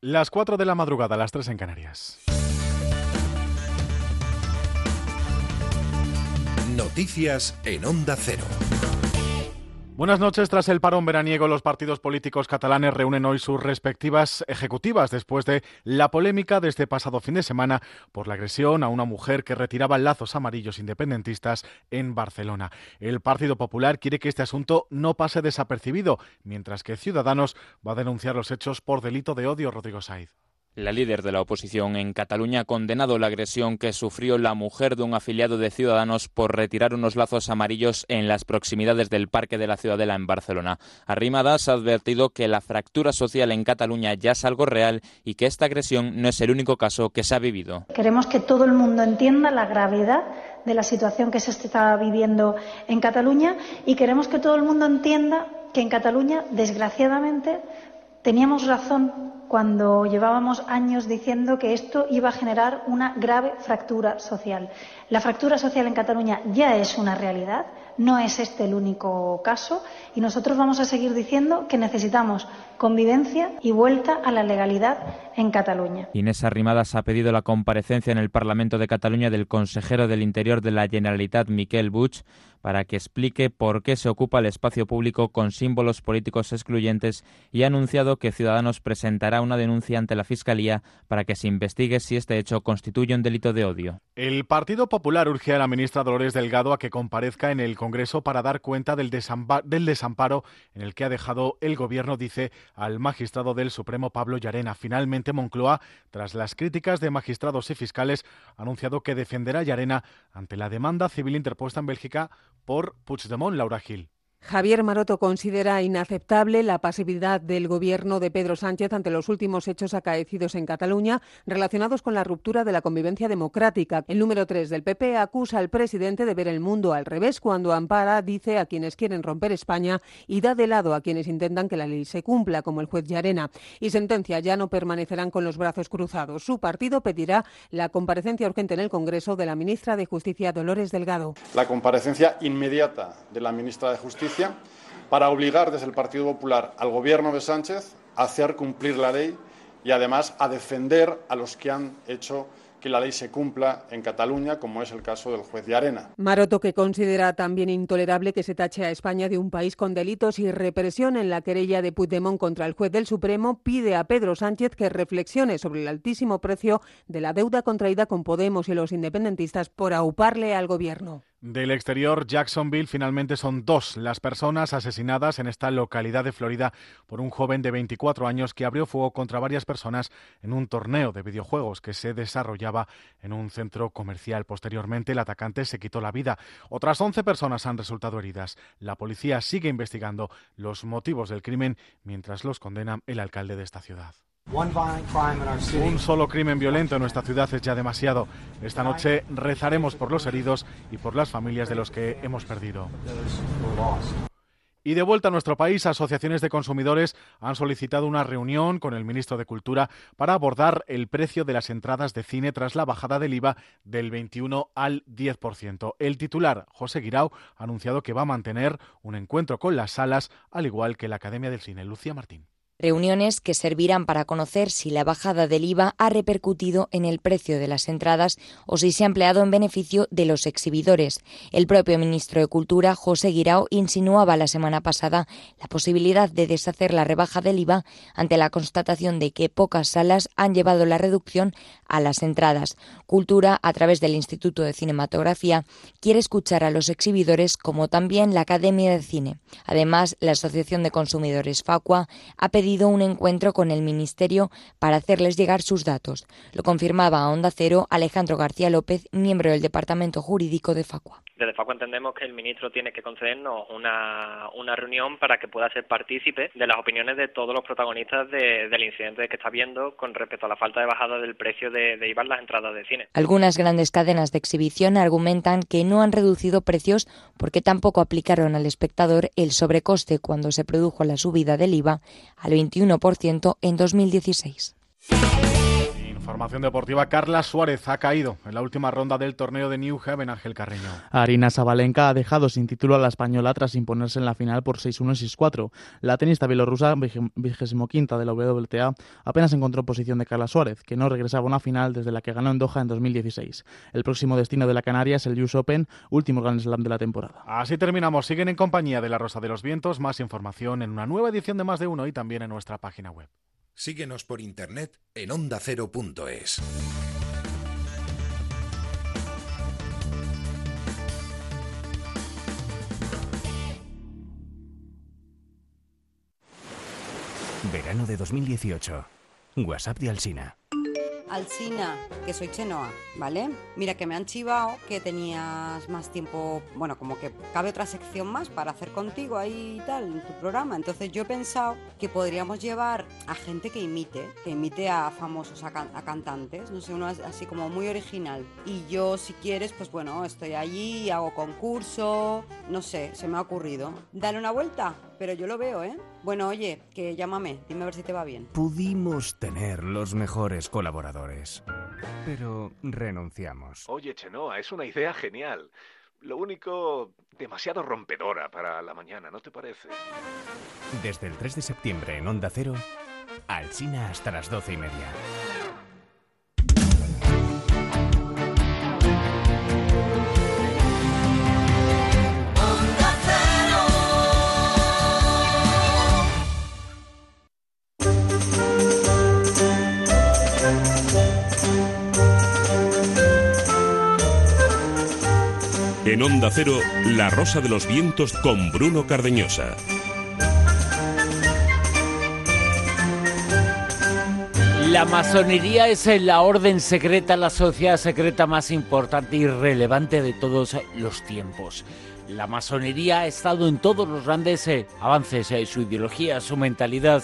Las 4 de la madrugada, las 3 en Canarias. Noticias en Onda Cero. Buenas noches. Tras el parón veraniego, los partidos políticos catalanes reúnen hoy sus respectivas ejecutivas después de la polémica de este pasado fin de semana por la agresión a una mujer que retiraba lazos amarillos independentistas en Barcelona. El Partido Popular quiere que este asunto no pase desapercibido, mientras que Ciudadanos va a denunciar los hechos por delito de odio, Rodrigo Saiz. La líder de la oposición en Cataluña ha condenado la agresión que sufrió la mujer de un afiliado de Ciudadanos por retirar unos lazos amarillos en las proximidades del Parque de la Ciudadela en Barcelona. Arrimadas ha advertido que la fractura social en Cataluña ya es algo real y que esta agresión no es el único caso que se ha vivido. Queremos que todo el mundo entienda la gravedad de la situación que se está viviendo en Cataluña y queremos que todo el mundo entienda que en Cataluña, desgraciadamente, teníamos razón cuando llevábamos años diciendo que esto iba a generar una grave fractura social. La fractura social en Cataluña ya es una realidad, no es este el único caso y nosotros vamos a seguir diciendo que necesitamos convivencia y vuelta a la legalidad en Cataluña. Inés Arrimadas ha pedido la comparecencia en el Parlamento de Cataluña del consejero del Interior de la Generalitat, Miquel Buch, para que explique por qué se ocupa el espacio público con símbolos políticos excluyentes y ha anunciado que Ciudadanos presentará una denuncia ante la Fiscalía para que se investigue si este hecho constituye un delito de odio. El Partido Popular urge a la ministra Dolores Delgado a que comparezca en el Congreso para dar cuenta del, desamparo en el que ha dejado el Gobierno, dice al magistrado del Supremo Pablo Llarena. Finalmente, Moncloa, tras las críticas de magistrados y fiscales, ha anunciado que defenderá a Llarena ante la demanda civil interpuesta en Bélgica por Puigdemont, Laura Gil. Javier Maroto considera inaceptable la pasividad del gobierno de Pedro Sánchez ante los últimos hechos acaecidos en Cataluña relacionados con la ruptura de la convivencia democrática. El número 3 del PP acusa al presidente de ver el mundo al revés cuando ampara, dice, a quienes quieren romper España y da de lado a quienes intentan que la ley se cumpla, como el juez Llarena. Y sentencia, ya no permanecerán con los brazos cruzados. Su partido pedirá la comparecencia urgente en el Congreso de la ministra de Justicia, Dolores Delgado. La comparecencia inmediata de la ministra de Justicia para obligar desde el Partido Popular al Gobierno de Sánchez a hacer cumplir la ley y además a defender a los que han hecho que la ley se cumpla en Cataluña, como es el caso del juez de Arena. Maroto, que considera también intolerable que se tache a España de un país con delitos y represión en la querella de Puigdemont contra el juez del Supremo, pide a Pedro Sánchez que reflexione sobre el altísimo precio de la deuda contraída con Podemos y los independentistas por auparle al gobierno. Del exterior, Jacksonville finalmente son dos las personas asesinadas en esta localidad de Florida por un joven de 24 años que abrió fuego contra varias personas en un torneo de videojuegos que se desarrollaba en un centro comercial. Posteriormente, el atacante se quitó la vida. Otras 11 personas han resultado heridas. La policía sigue investigando los motivos del crimen mientras los condena el alcalde de esta ciudad. Un solo crimen violento en nuestra ciudad es ya demasiado. Esta noche rezaremos por los heridos y por las familias de los que hemos perdido. Y de vuelta a nuestro país, asociaciones de consumidores han solicitado una reunión con el ministro de Cultura para abordar el precio de las entradas de cine tras la bajada del IVA del 21 al 10%. El titular, José Guirao, ha anunciado que va a mantener un encuentro con las salas, al igual que la Academia del Cine. Lucía Martín. Reuniones que servirán para conocer si la bajada del IVA ha repercutido en el precio de las entradas o si se ha empleado en beneficio de los exhibidores. El propio ministro de Cultura, José Guirao, insinuaba la semana pasada la posibilidad de deshacer la rebaja del IVA ante la constatación de que pocas salas han llevado la reducción a las entradas. Cultura, a través del Instituto de Cinematografía, quiere escuchar a los exhibidores como también la Academia de Cine. Además, la Asociación de Consumidores Facua ha pedido un encuentro con el Ministerio para hacerles llegar sus datos. Lo confirmaba a Onda Cero Alejandro García López, miembro del Departamento Jurídico de Facua. Desde Facua entendemos que el ministro tiene que concedernos una, una reunión para que pueda ser partícipe de las opiniones de todos los protagonistas del incidente que está viendo con respecto a la falta de bajada del precio de, de IVA en las entradas de cine. Algunas grandes cadenas de exhibición argumentan que no han reducido precios porque tampoco aplicaron al espectador el sobrecoste cuando se produjo la subida del IVA al 21% en 2016 Información deportiva. Carla Suárez ha caído en la última ronda del torneo de New Haven, Ángel Carreño. Arina Sabalenka ha dejado sin título a la española tras imponerse en la final por 6-1 y 6-4. La tenista bielorrusa, vigésimo quinta de la WTA, apenas encontró posición de Carla Suárez, que no regresaba a una final desde la que ganó en Doha en 2016. El próximo destino de la Canaria es el US Open, último Grand Slam de la temporada. Así terminamos. Siguen en compañía de La Rosa de los Vientos. Más información en una nueva edición de Más de Uno y también en nuestra página web. Síguenos por internet en ondacero.es. Verano de 2018. WhatsApp de Alsina. Alcina, que soy Chenoa, ¿vale? Mira que me han chivado que tenías más tiempo, bueno, como que cabe otra sección más para hacer contigo ahí y tal en tu programa. Entonces yo he pensado que podríamos llevar a gente que imite, que imite a famosos, a, cantantes, no sé, uno así como muy original. Y yo, si quieres, pues bueno, estoy allí, hago concurso, no sé, se me ha ocurrido. Dale una vuelta, pero yo lo veo, ¿eh? Bueno, oye, que llámame, dime a ver si te va bien. Pudimos tener los mejores colaboradores, pero renunciamos. Oye, Chenoa, es una idea genial. Lo único, demasiado rompedora para la mañana, ¿no te parece? Desde el 3 de septiembre en Onda Cero, Alcina hasta las doce y media. En Onda Cero, La Rosa de los Vientos con Bruno Cardeñosa. La masonería es la orden secreta, la sociedad secreta más importante y relevante de todos los tiempos. La masonería ha estado en todos los grandes eh, avances, eh, su ideología, su mentalidad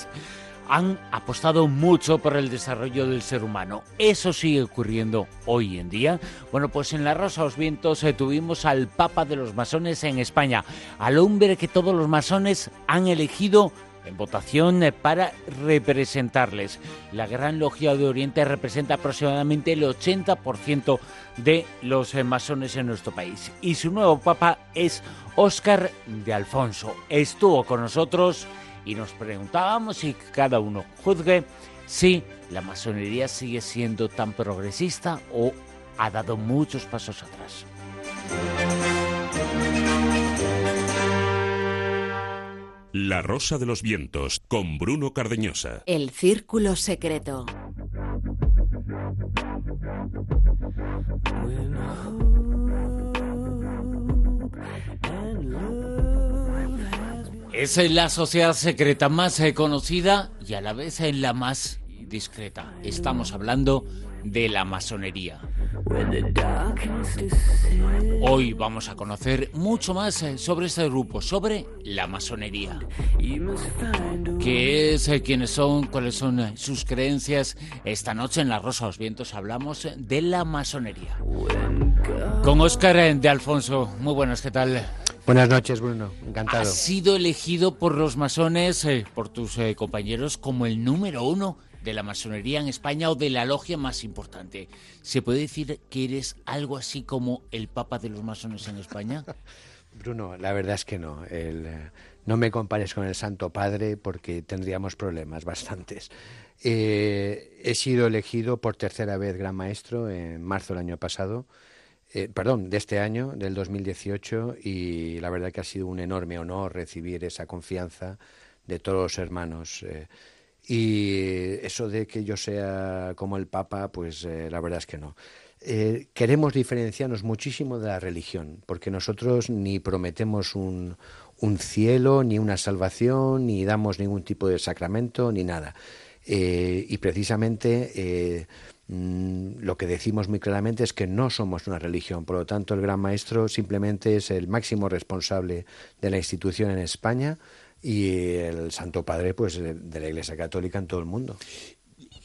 han apostado mucho por el desarrollo del ser humano. ¿Eso sigue ocurriendo hoy en día? Bueno, pues en la Rosa los Vientos eh, tuvimos al Papa de los Masones en España, al hombre que todos los masones han elegido en votación eh, para representarles. La Gran Logia de Oriente representa aproximadamente el 80% de los eh, masones en nuestro país. Y su nuevo papa es Óscar de Alfonso. Estuvo con nosotros y nos preguntábamos y cada uno juzgue si la masonería sigue siendo tan progresista o ha dado muchos pasos atrás. La Rosa de los Vientos con Bruno Cardeñosa. El Círculo Secreto. Es la sociedad secreta más eh, conocida y a la vez en la más discreta. Estamos hablando de la masonería. Hoy vamos a conocer mucho más eh, sobre este grupo, sobre la masonería. ¿Qué es? Eh, ¿Quiénes son? ¿Cuáles son sus creencias? Esta noche en La Rosa de los Vientos hablamos de la masonería. Con Óscar de Alfonso. Muy buenas, ¿qué tal? Buenas noches, Bruno. Encantado. Has sido elegido por los masones, eh, por tus eh, compañeros, como el número uno de la masonería en España o de la logia más importante. ¿Se puede decir que eres algo así como el papa de los masones en España? Bruno, la verdad es que no. Eh, no me compares con el Santo Padre porque tendríamos problemas bastantes. he sido elegido por tercera vez gran maestro en marzo del año pasado eh, perdón, de este año, del 2018, y la verdad que ha sido un enorme honor recibir esa confianza de todos los hermanos. Eh, y eso de que yo sea como el Papa, pues eh, la verdad es que no. queremos diferenciarnos muchísimo de la religión, porque nosotros ni prometemos un, un cielo, ni una salvación, ni damos ningún tipo de sacramento, ni nada. y precisamente Mm, lo que decimos muy claramente es que no somos una religión, por lo tanto el Gran Maestro simplemente es el máximo responsable de la institución en España y el Santo Padre pues de la Iglesia Católica en todo el mundo.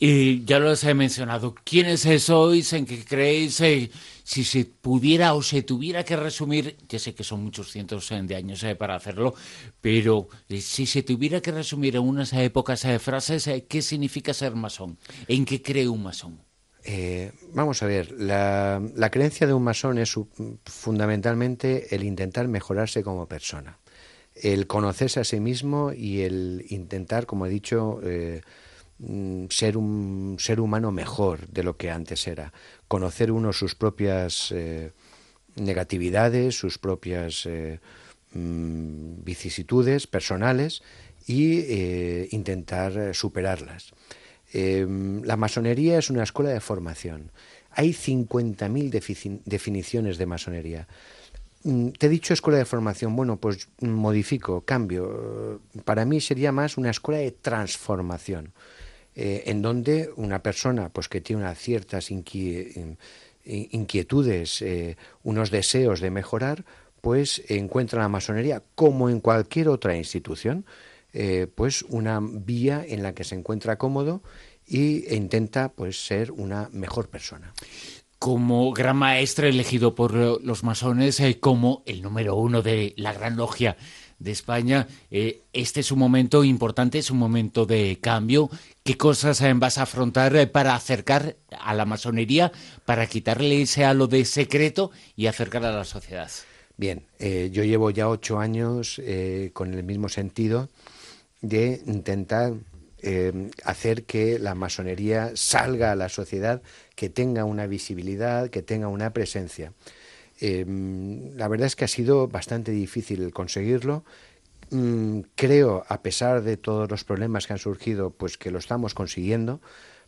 Y ya lo he mencionado, ¿quiénes sois? ¿En qué creéis? Eh, si se pudiera o se tuviera que resumir, ya sé que son muchos cientos de años eh, para hacerlo, pero eh, si se tuviera que resumir en unas pocas frases, ¿qué significa ser masón? ¿En qué cree un masón? Eh, vamos a ver, la, creencia de un masón es fundamentalmente el intentar mejorarse como persona, el conocerse a sí mismo y el intentar, como he dicho, eh, mm, ser un ser humano mejor de lo que antes era, conocer uno sus propias eh, negatividades, sus propias mm, vicisitudes personales y intentar superarlas. Em, la masonería es una escuela de formación. Hay 50.000 definiciones de masonería. Mm, te he dicho escuela de formación, bueno, pues modifico, cambio. Para mí sería más una escuela de transformación, eh, en donde una persona pues que tiene unas ciertas inquietudes, eh, unos deseos de mejorar, pues encuentra la masonería, como en cualquier otra institución, eh, pues una vía en la que se encuentra cómodo y, e intenta pues ser una mejor persona como gran maestro elegido por eh, los masones, eh, como el número uno de la Gran Logia de España, este es un momento importante, es un momento de cambio. ¿Qué cosas vas a afrontar para acercar a la masonería, para quitarle ese halo de secreto y acercar a la sociedad? Bien, yo llevo ya ocho años con el mismo sentido de intentar eh, hacer que la masonería salga a la sociedad, que tenga una visibilidad, que tenga una presencia. Eh, la verdad es que ha sido bastante difícil conseguirlo. Mm, creo, a pesar de todos los problemas que han surgido, pues que lo estamos consiguiendo,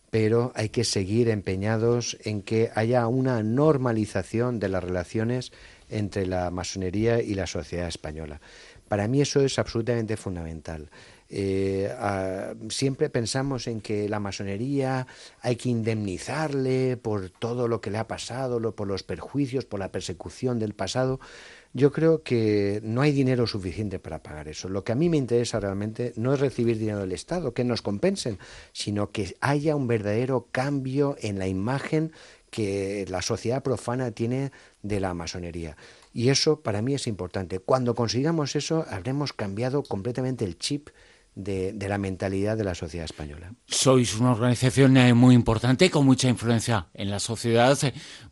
pero hay que seguir empeñados en que haya una normalización de las relaciones entre la masonería y la sociedad española. Para mí eso es absolutamente fundamental. Eh, siempre pensamos en que la masonería hay que indemnizarle por todo lo que le ha pasado, por los perjuicios, por la persecución del pasado. Yo creo que no hay dinero suficiente para pagar eso. Lo que a mí me interesa realmente no es recibir dinero del Estado, que nos compensen, sino que haya un verdadero cambio en la imagen que la sociedad profana tiene de la masonería. Y eso para mí es importante. Cuando consigamos eso, habremos cambiado completamente el chip de, la mentalidad de la sociedad española. Sois una organización eh, muy importante, con mucha influencia en la sociedad.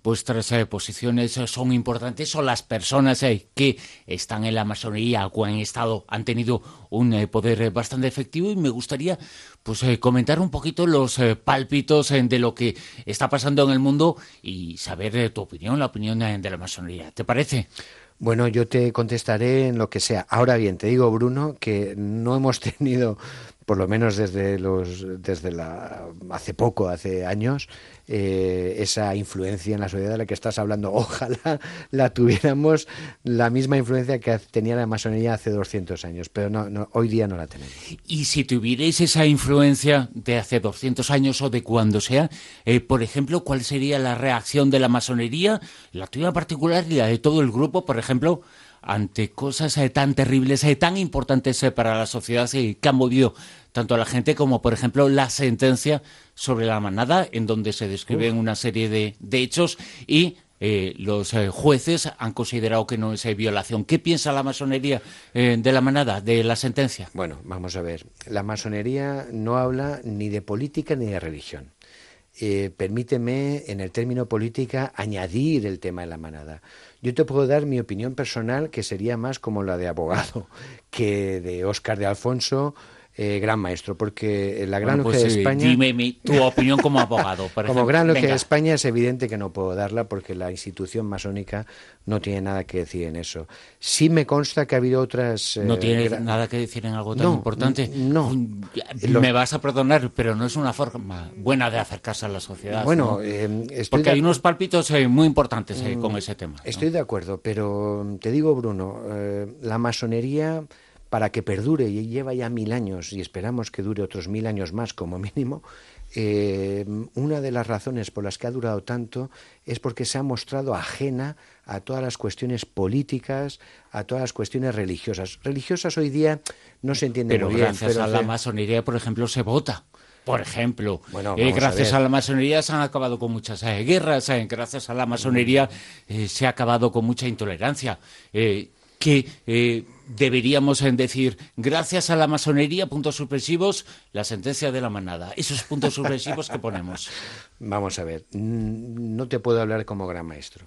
Vuestras eh, posiciones son importantes, son las personas eh, que están en la masonería o han estado, han tenido un poder bastante efectivo y me gustaría pues comentar un poquito los pálpitos de lo que está pasando en el mundo y saber tu opinión, la opinión de la masonería. ¿Te parece? Bueno, yo te contestaré en lo que sea. Ahora bien, te digo, Bruno, que no hemos tenido, por lo menos desde los, desde la, hace poco, hace años, eh, esa influencia en la sociedad de la que estás hablando. Ojalá la tuviéramos la misma influencia que tenía la masonería hace 200 años, pero no, hoy día no la tenemos. Y si tuvierais esa influencia de hace 200 años o de cuando sea, eh, por ejemplo, ¿cuál sería la reacción de la masonería, la tuya particular y la de todo el grupo, por ejemplo? Ante cosas eh, tan terribles, y tan importantes para la sociedad que han movido tanto a la gente como, por ejemplo, la sentencia sobre la manada, en donde se describen una serie de, hechos y eh, los eh, jueces han considerado que no es eh, violación. ¿Qué piensa la masonería de la manada, de la sentencia? Bueno, vamos a ver. La masonería no habla ni de política ni de religión. permíteme, en el término política, añadir el tema de la manada. Yo te puedo dar mi opinión personal, que sería más como la de abogado, que de Óscar de Alfonso eh, gran maestro, porque la Gran Logia pues, de España... Dime tu opinión como abogado. como Gran Logia de España es evidente que no puedo darla porque la institución masónica no tiene nada que decir en eso. Sí me consta que ha habido otras... ¿No eh, tiene nada que decir en algo tan importante? No. Me vas a perdonar, pero no es una forma buena de acercarse a la sociedad. Bueno, eh, porque hay unos palpitos muy importantes con mm, ese tema. Estoy de acuerdo, pero te digo, Bruno, la masonería para que perdure, y lleva ya mil años, y esperamos que dure otros mil años más como mínimo, eh, una de las razones por las que ha durado tanto es porque se ha mostrado ajena a todas las cuestiones políticas, a todas las cuestiones religiosas. Religiosas hoy día no se entiende muy bien. Gracias a la masonería, por ejemplo, se vota. Por ejemplo, bueno, eh, gracias a, la masonería se han acabado con muchas eh, guerras, gracias a la masonería se ha acabado con mucha intolerancia. que deberíamos decir, gracias a la masonería, puntos supresivos, la sentencia de la manada. Esos puntos supresivos que ponemos. Vamos a ver, no te puedo hablar como gran maestro.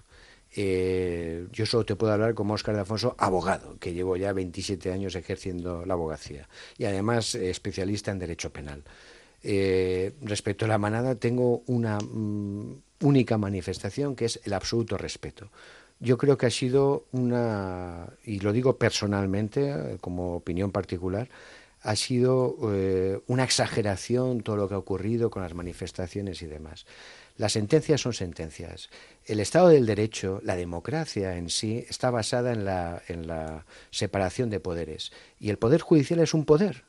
Eh, yo solo te puedo hablar como Óscar de Afonso, abogado, que llevo ya 27 años ejerciendo la abogacía y además especialista en derecho penal. Eh, respecto a la manada, tengo una mm, única manifestación que es el absoluto respeto. Yo creo que ha sido una, y lo digo personalmente, como opinión particular, ha sido una exageración todo lo que ha ocurrido con las manifestaciones y demás. Las sentencias son sentencias. El Estado del Derecho, la democracia en sí, está basada en la, en la separación de poderes. Y el Poder Judicial es un poder.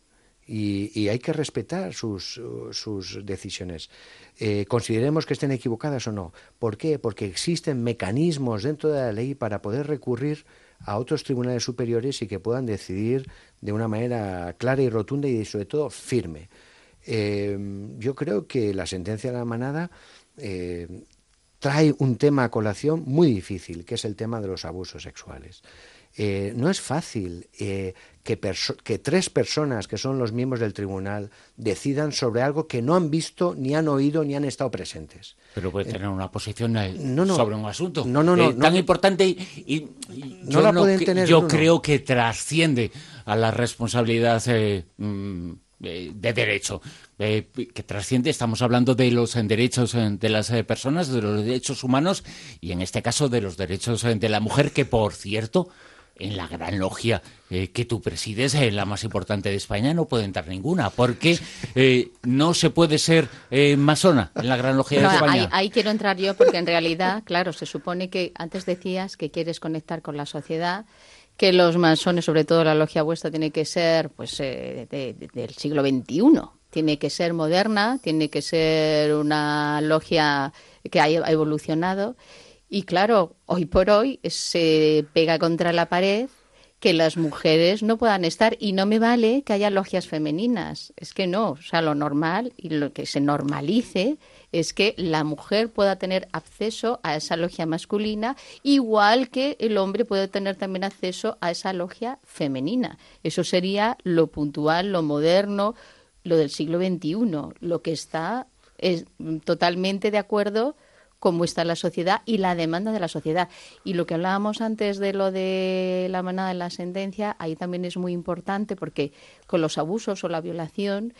Y, hay que respetar sus, sus decisiones. Eh, consideremos que estén equivocadas o no. ¿Por qué? Porque existen mecanismos dentro de la ley para poder recurrir a otros tribunales superiores y que puedan decidir de una manera clara y rotunda y sobre todo firme. Eh, yo creo que la sentencia de la manada eh, trae un tema a colación muy difícil, que es el tema de los abusos sexuales. Eh, no es fácil eh, que, que, tres personas que son los miembros del tribunal decidan sobre algo que no han visto, ni han oído, ni han estado presentes. Pero puede tener una posición no, sobre un asunto no, no, tan importante y, no la pueden tener. Yo creo que trasciende a la responsabilidad mm, de derecho. Eh, que trasciende, estamos hablando de los derechos eh, de las eh, personas, de los derechos humanos y en este caso de los derechos de la mujer, que por cierto, en la gran logia que tú presides, la más importante de España, no puede entrar ninguna, porque no se puede ser masona en la gran logia de España. Ahí, ahí, quiero entrar yo, porque en realidad, claro, se supone que antes decías que quieres conectar con la sociedad que los masones, sobre todo la logia vuestra, tiene que ser pues del siglo XXI tiene que ser moderna, tiene que ser una logia que haya evolucionado. Y claro, hoy por hoy se pega contra la pared que las mujeres no puedan estar y no me vale que haya logias femeninas. Es que no, o sea, lo normal y lo que se normalice es que la mujer pueda tener acceso a esa logia masculina, igual que el hombre puede tener también acceso a esa logia femenina. Eso sería lo puntual, lo moderno, lo del siglo XXI. Lo que está es totalmente de acuerdo cómo está la sociedad y la demanda de la sociedad. Y lo que hablábamos antes de lo de la manada de la sentencia, ahí también es muy importante porque con los abusos o la violación,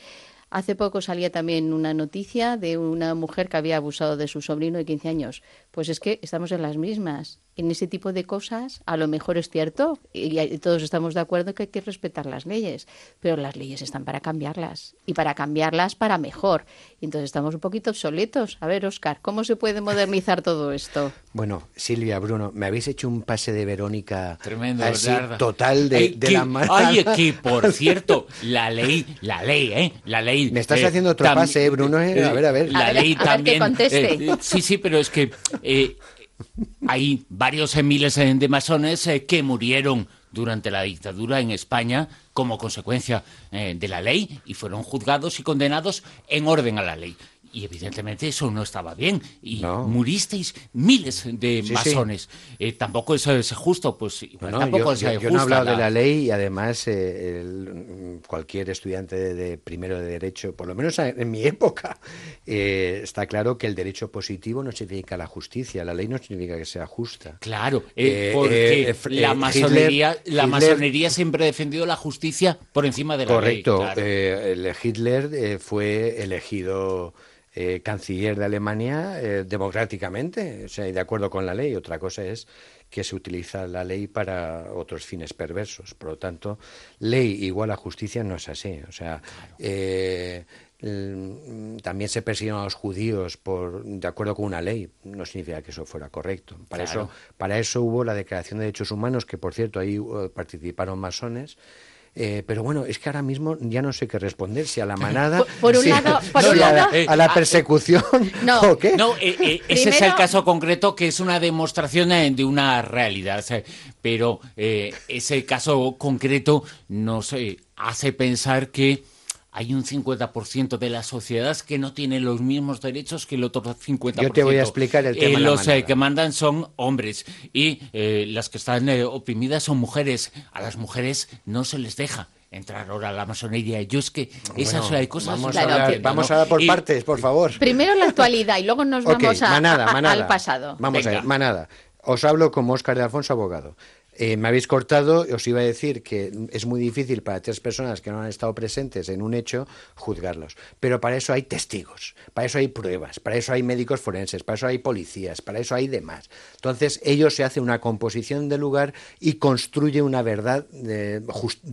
hace poco salía también una noticia de una mujer que había abusado de su sobrino de 15 años. Pues es que estamos en las mismas en ese tipo de cosas a lo mejor es cierto y, todos estamos de acuerdo que hay que respetar las leyes, pero las leyes están para cambiarlas y para cambiarlas para mejor. Y entonces estamos un poquito obsoletos. A ver, Oscar, ¿cómo se puede modernizar todo esto? Bueno, Silvia, Bruno, me habéis hecho un pase de Verónica Tremendo, total de, la mano. Oye, que por cierto, la ley, la ley, ¿eh? La ley. Me estás eh, haciendo otro pase, ¿eh, Bruno. Eh, a ver, a ver. La ley también. conteste. sí, sí, pero es que hay varios miles de masones eh, que murieron durante la dictadura en España como consecuencia eh, de la ley y fueron juzgados y condenados en orden a la ley. Y evidentemente eso no estaba bien. Y muristeis miles de masones. Eh, tampoco eso es justo, pues tampoco yo, yo, no he hablado de la ley y además eh, cualquier estudiante de, primero de derecho, por lo menos en mi época, eh, está claro que el derecho positivo no significa la justicia, la ley no significa que sea justa. Claro, porque la masonería, la masonería siempre ha defendido la justicia por encima de la ley. Correcto. Hitler fue elegido eh, canciller de Alemania eh, democráticamente, o sea, de acuerdo con la ley. Otra cosa es que se utiliza la ley para otros fines perversos. Por lo tanto, ley igual a justicia no es así. O sea, eh, también se persiguen a los judíos por de acuerdo con una ley no significa que eso fuera correcto para eso para eso hubo la declaración de derechos humanos que por cierto ahí participaron masones eh, pero bueno, es que ahora mismo ya no sé qué responder, si a la manada, por, un lado, a, la, persecución no, o qué. No, eh, eh, ese es el caso concreto que es una demostración de una realidad, pero ese caso concreto nos hace pensar que hay un 50% de la sociedad que no tiene los mismos derechos que el otro 50%. Yo te voy a explicar el tema. Eh, los eh, que mandan son hombres y eh, las que están oprimidas son mujeres. A las mujeres no se les deja entrar ahora a la masonería. Yo es que esas hay cosas... Vamos, a, dar, vamos a por partes, por favor. Primero la actualidad y luego nos vamos a, al pasado. Vamos a ver, manada. Os hablo como Óscar de Alfonso, abogado. Eh, me habéis cortado, os iba a decir que es muy difícil para tres personas que no han estado presentes en un hecho juzgarlos. Pero para eso hay testigos, para eso hay pruebas, para eso hay médicos forenses, para eso hay policías, para eso hay demás. Entonces ellos se hacen una composición del lugar y construyen una verdad de,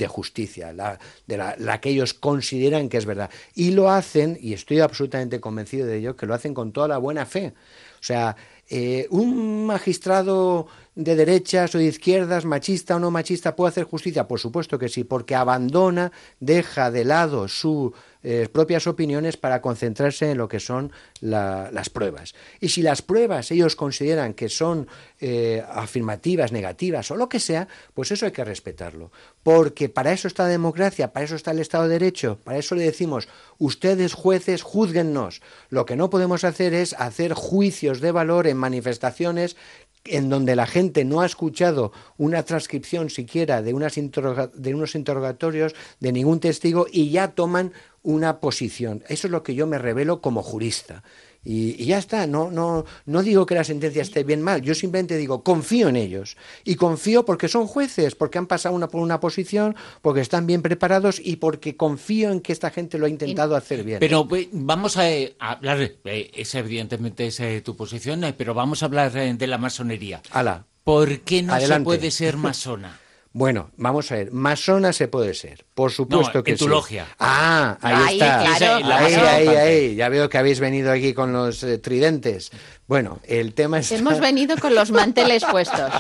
justicia, la, de la que ellos consideran que es verdad. Y lo hacen, y estoy absolutamente convencido de ello, que lo hacen con toda la buena fe. O sea, eh, un magistrado de derechas o de izquierdas, machista o no machista, puede hacer justicia? Por supuesto que sí, porque abandona, deja de lado sus eh, propias opiniones para concentrarse en lo que son las pruebas. Y si las pruebas ellos consideran que son eh, afirmativas, negativas o lo que sea, pues eso hay que respetarlo. Porque para eso está la democracia, para eso está el Estado de Derecho, para eso le decimos, ustedes jueces, juzguennos. Lo que no podemos hacer es hacer juicios de valor en manifestaciones en donde la gente no ha escuchado una transcripción siquiera de, unas de unos interrogatorios de ningún testigo y ya toman una posición. Eso es lo que yo me revelo como jurista. Y, ya está, no, no, no digo que la sentencia esté bien mal, yo simplemente digo, confío en ellos. Y confío porque son jueces, porque han pasado una, por una posición, porque están bien preparados y porque confío en que esta gente lo ha intentado hacer bien. Pero vamos a, hablar, eh, es evidentemente es tu posición, eh, pero vamos a hablar eh, de la masonería. Ala. ¿Por qué no se puede ser masona? Bueno, vamos a ver, masona se puede ser, por supuesto que en tu logia. Ah, ahí, está. ahí, ahí, ahí, Ya veo que habéis venido aquí con los eh, tridentes. Bueno, el tema es... Hemos venido con los manteles puestos.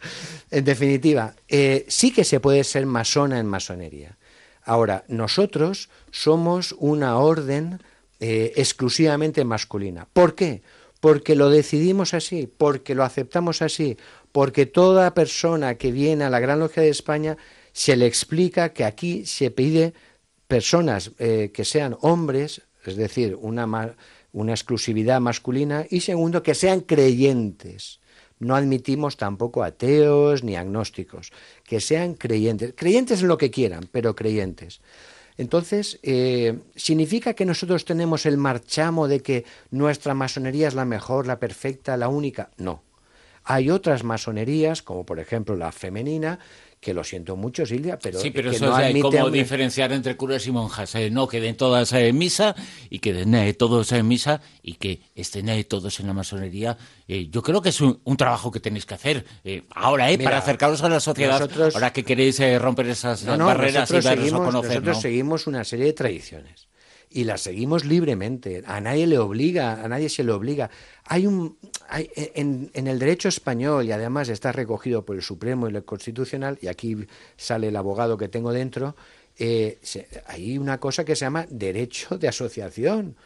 en definitiva, eh, sí que se puede ser masona en masonería. Ahora, nosotros somos una orden eh, exclusivamente masculina. ¿Por qué? Porque lo decidimos así, porque lo aceptamos así, porque toda persona que viene a la Gran Logia de España se le explica que aquí se pide personas eh, que sean hombres, es decir, una, una exclusividad masculina, y segundo, que sean creyentes. No admitimos tampoco ateos ni agnósticos, que sean creyentes, creyentes en lo que quieran, pero creyentes. Entonces, eh, ¿significa que nosotros tenemos el marchamo de que nuestra masonería es la mejor, la perfecta, la única? No. Hay otras masonerías, como por ejemplo la femenina, que lo siento mucho, Silvia, pero. Sí, pero eso es como diferenciar entre curas y monjas. Eh, no, que den todas en misa y que den eh, todos en misa y que estén eh, todos en la masonería. yo creo que es un, trabajo que tenéis que hacer ahora, eh, para acercaros a la sociedad. ahora que queréis romper esas barreras y daros a conocer. Nosotros seguimos una serie de tradiciones y las seguimos libremente. A nadie le obliga, a nadie se le obliga. Hay un, hay, en, en, el derecho español, y además está recogido por el Supremo y el Constitucional, y aquí sale el abogado que tengo dentro, eh, hay una cosa que se llama derecho de asociación.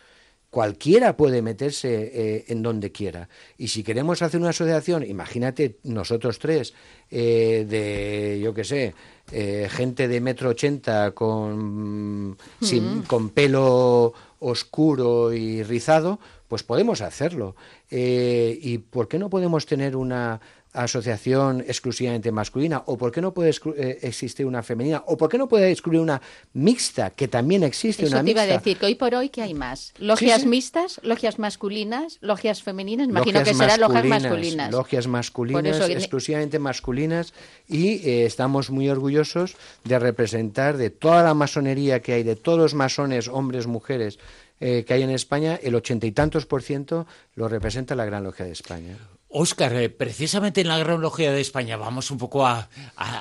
Cualquiera puede meterse eh, en donde quiera. Y si queremos hacer una asociación, imagínate nosotros tres, eh, de, yo qué sé, eh, gente de metro ochenta con, con pelo oscuro y rizado, pues podemos hacerlo. ¿Y por qué no podemos tener una asociación exclusivamente masculina? ¿O por qué no puede eh, existir una femenina? ¿O por qué no puede excluir una mixta, que también existe una te mixta? iba a decir, que hoy por hoy, ¿qué hay más? ¿Logias mixtas? ¿Logias masculinas? ¿Logias femeninas? Imagino que serán logias masculinas. Logias masculinas, exclusivamente masculinas, y eh, estamos muy orgullosos de representar de toda la masonería que hay, de todos los masones, hombres, mujeres, eh, que hay en España, el ochenta y tantos por ciento lo representa la Gran Logia de España. Óscar, eh, precisamente en la Gran Logia de España vamos un poco a,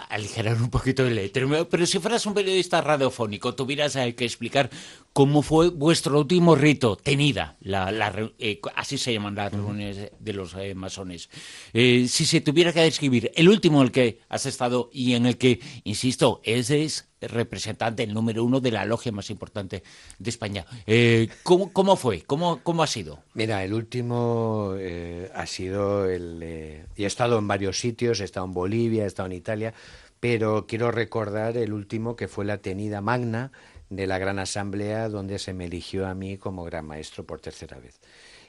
aligerar un poquito el éter, pero si fueras un periodista radiofónico, tuvieras eh, que explicar cómo fue vuestro último rito, tenida, la, eh, así se llaman las reuniones de los masones. si se tuviera que describir el último en el que has estado y en el que, insisto, ese es representante, el número uno de la logia más importante de España. Eh, ¿cómo, fue? ¿Cómo, ¿Cómo ha sido? Mira, el último eh, ha sido el... y he estado en varios sitios, he estado en Bolivia, he estado en Italia, pero quiero recordar el último que fue la tenida magna de la Gran Asamblea donde se me eligió a mí como gran maestro por tercera vez.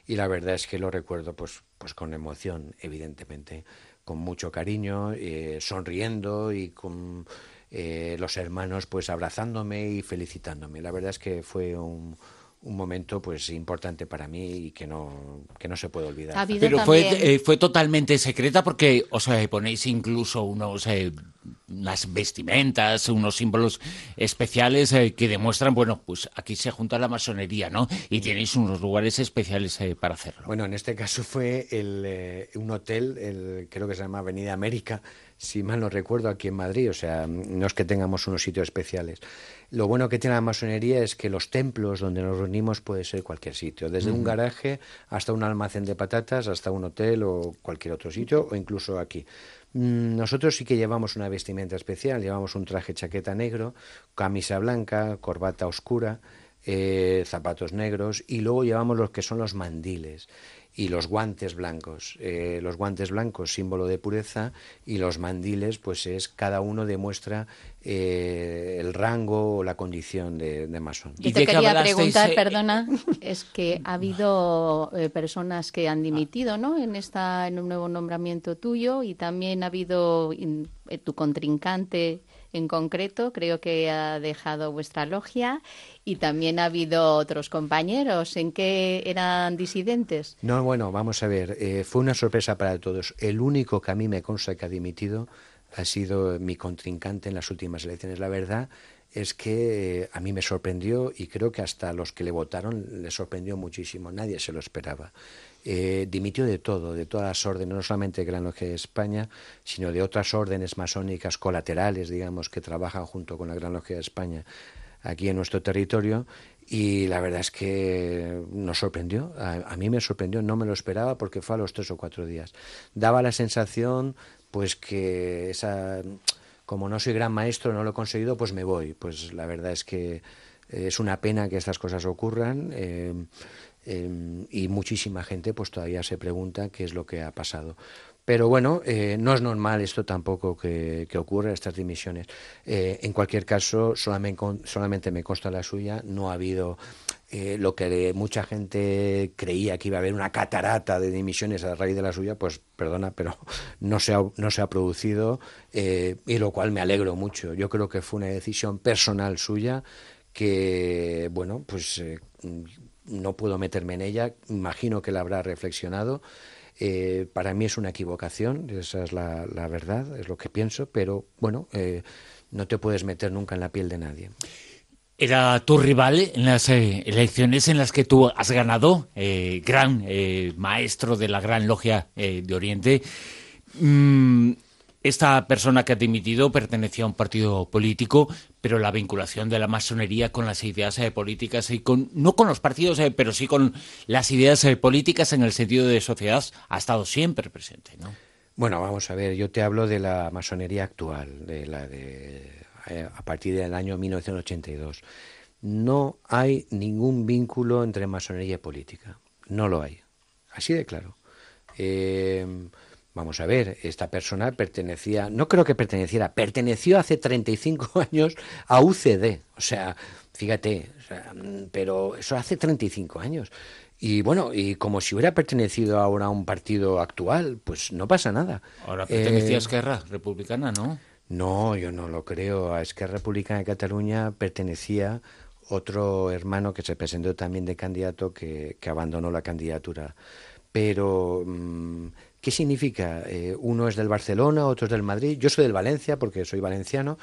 Y la verdad es que lo recuerdo pues, pues con emoción, evidentemente, con mucho cariño, eh, sonriendo y con eh, los hermanos pues abrazándome y felicitándome. La verdad es que fue un, un momento pues importante para mí y que no que no se puede olvidar. Pero fue, eh, fue totalmente secreta porque o sea, ponéis incluso unos eh, unas vestimentas, unos símbolos especiales eh, que demuestran, bueno, pues aquí se junta la masonería, ¿no? Y tenéis unos lugares especiales para hacerlo. Bueno, en este caso fue el, un hotel, el, creo que se llama Avenida América, si mal no recuerdo, aquí en Madrid. O sea, no es que tengamos unos sitios especiales. Lo bueno que tiene la masonería es que los templos donde nos reunimos puede ser cualquier sitio, desde un garaje hasta un almacén de patatas, hasta un hotel o cualquier otro sitio, o incluso aquí. Mm, nosotros sí que llevamos una vestimenta especial, llevamos un traje chaqueta negro, camisa blanca, corbata oscura, eh, zapatos negros y luego llevamos los que son los mandiles y los guantes blancos. Eh, los guantes blancos, símbolo de pureza, y los mandiles, pues es cada uno demuestra eh, el rango o la condición de, masón. Y te quería preguntar, perdona, es que ha habido eh, personas que han dimitido, ¿no? En esta, en un nuevo nombramiento tuyo, y también ha habido tu contrincante en concreto, creo que ha dejado vuestra logia y también ha habido otros compañeros. ¿En qué eran disidentes? No, bueno, vamos a ver, eh, fue una sorpresa para todos. El único que a mí me consta que ha dimitido ha sido mi contrincante en las últimas elecciones. La verdad es que eh, a mí me sorprendió y creo que hasta los que le votaron le sorprendió muchísimo. Nadie se lo esperaba. Eh, dimitió de todo, de todas las órdenes, no solamente de Gran Logia de España, sino de otras órdenes masónicas colaterales, digamos, que trabajan junto con la Gran Logia de España aquí en nuestro territorio. Y la verdad es que nos sorprendió, a, mí me sorprendió, no me lo esperaba porque fue a los tres o cuatro días. Daba la sensación, pues que como no soy gran maestro, no lo he conseguido, pues me voy. Pues la verdad es que es una pena que estas cosas ocurran. Eh, Em, y muchísima gente pues todavía se pregunta qué es lo que ha pasado. Pero bueno, eh, no es normal esto tampoco que, que ocurra, estas dimisiones. Eh, en cualquier caso, solamente, solamente me consta la suya, no ha habido eh, lo que mucha gente creía que iba a haber una catarata de dimisiones a raíz de la suya, pues perdona, pero no se no se ha producido, y lo cual me alegro mucho. Yo creo que fue una decisión personal suya que, bueno, pues no puedo meterme en ella, imagino que la habrá reflexionado. Eh, para mí es una equivocación, esa es la, verdad, es lo que pienso, pero bueno, eh, no te puedes meter nunca en la piel de nadie. Era tu rival en las eh, elecciones en las que tú has ganado, gran maestro de la Gran Logia de Oriente. Mm, esta persona que ha dimitido pertenecía a un partido político, pero la vinculación de la masonería con las ideas eh, políticas y con, no con los partidos, eh, pero sí con las ideas eh, políticas en el sentido de sociedad, ha estado siempre presente, ¿no? Bueno, vamos a ver, yo te hablo de la masonería actual, de la de a partir del año 1982. No hay ningún vínculo entre masonería y política. No lo hay. Así de claro. Vamos a ver, esta persona pertenecía, no creo que perteneciera, perteneció hace 35 años a UCD. O sea, fíjate, pero eso hace 35 años. Y bueno, y como si hubiera pertenecido ahora a un partido actual, pues no pasa nada. Ahora pertenecía a eh, Esquerra Republicana, ¿no? No, yo no lo creo. A Esquerra Republicana de Cataluña pertenecía otro hermano que se presentó también de candidato que, que abandonó la candidatura. Pero mm, ¿Qué significa? Eh, uno es del Barcelona, otro es del Madrid. Yo soy del Valencia porque soy valenciano.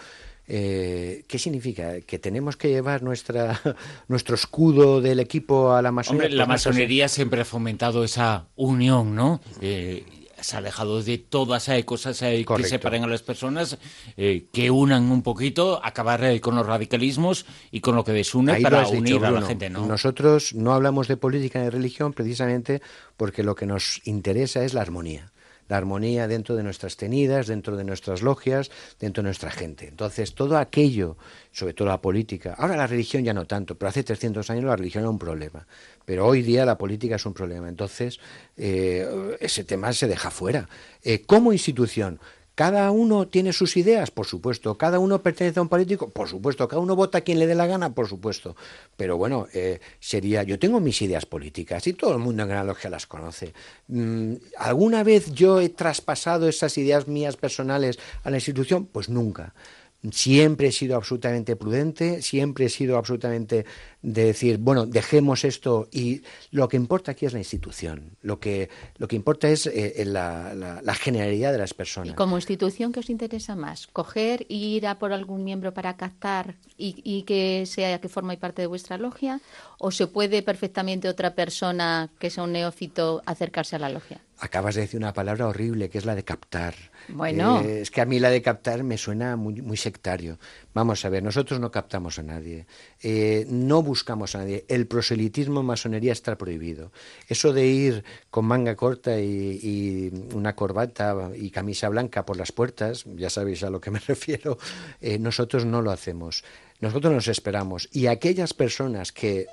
Eh, ¿Qué significa? ¿Que tenemos que llevar nuestra, nuestro escudo del equipo a la masonería? Hombre, la masonería siempre ha fomentado esa unión, ¿no? Eh, se ha alejado de todas esas cosas que separen a las personas, que unan un poquito, acabar con los radicalismos y con lo que desune para unir a la gente, ¿no? Nosotros no hablamos de política ni de religión precisamente porque lo que nos interesa es la armonía la armonía dentro de nuestras tenidas, dentro de nuestras logias, dentro de nuestra gente. Entonces, todo aquello, sobre todo la política, ahora la religión ya no tanto, pero hace 300 años la religión era un problema, pero hoy día la política es un problema. Entonces, eh, ese tema se deja fuera. Eh, como institución, ¿Cada uno tiene sus ideas? Por supuesto. ¿Cada uno pertenece a un político? Por supuesto. ¿Cada uno vota a quien le dé la gana? Por supuesto. Pero bueno, eh, sería. Yo tengo mis ideas políticas y todo el mundo en Gran Logia las conoce. Mm, ¿Alguna vez yo he traspasado esas ideas mías personales a la institución? Pues nunca. Siempre he sido absolutamente prudente, siempre he sido absolutamente de decir, bueno, dejemos esto y lo que importa aquí es la institución, lo que, lo que importa es eh, la, generalidad de las personas. ¿Y como institución qué os interesa más? ¿Coger ir a por algún miembro para captar y, y que sea que forme parte de vuestra logia? ¿O se puede perfectamente otra persona que sea un neófito acercarse a la logia? Acabas de decir una palabra horrible que es la de captar. Bueno. Eh, es que a mí la de captar me suena muy, muy sectario. Vamos a ver, nosotros no captamos a nadie, eh, no buscamos a nadie. El proselitismo en masonería está prohibido. Eso de ir con manga corta y, una corbata y camisa blanca por las puertas, ya sabéis a lo que me refiero, eh, nosotros no lo hacemos. Nosotros nos esperamos. Y aquellas personas que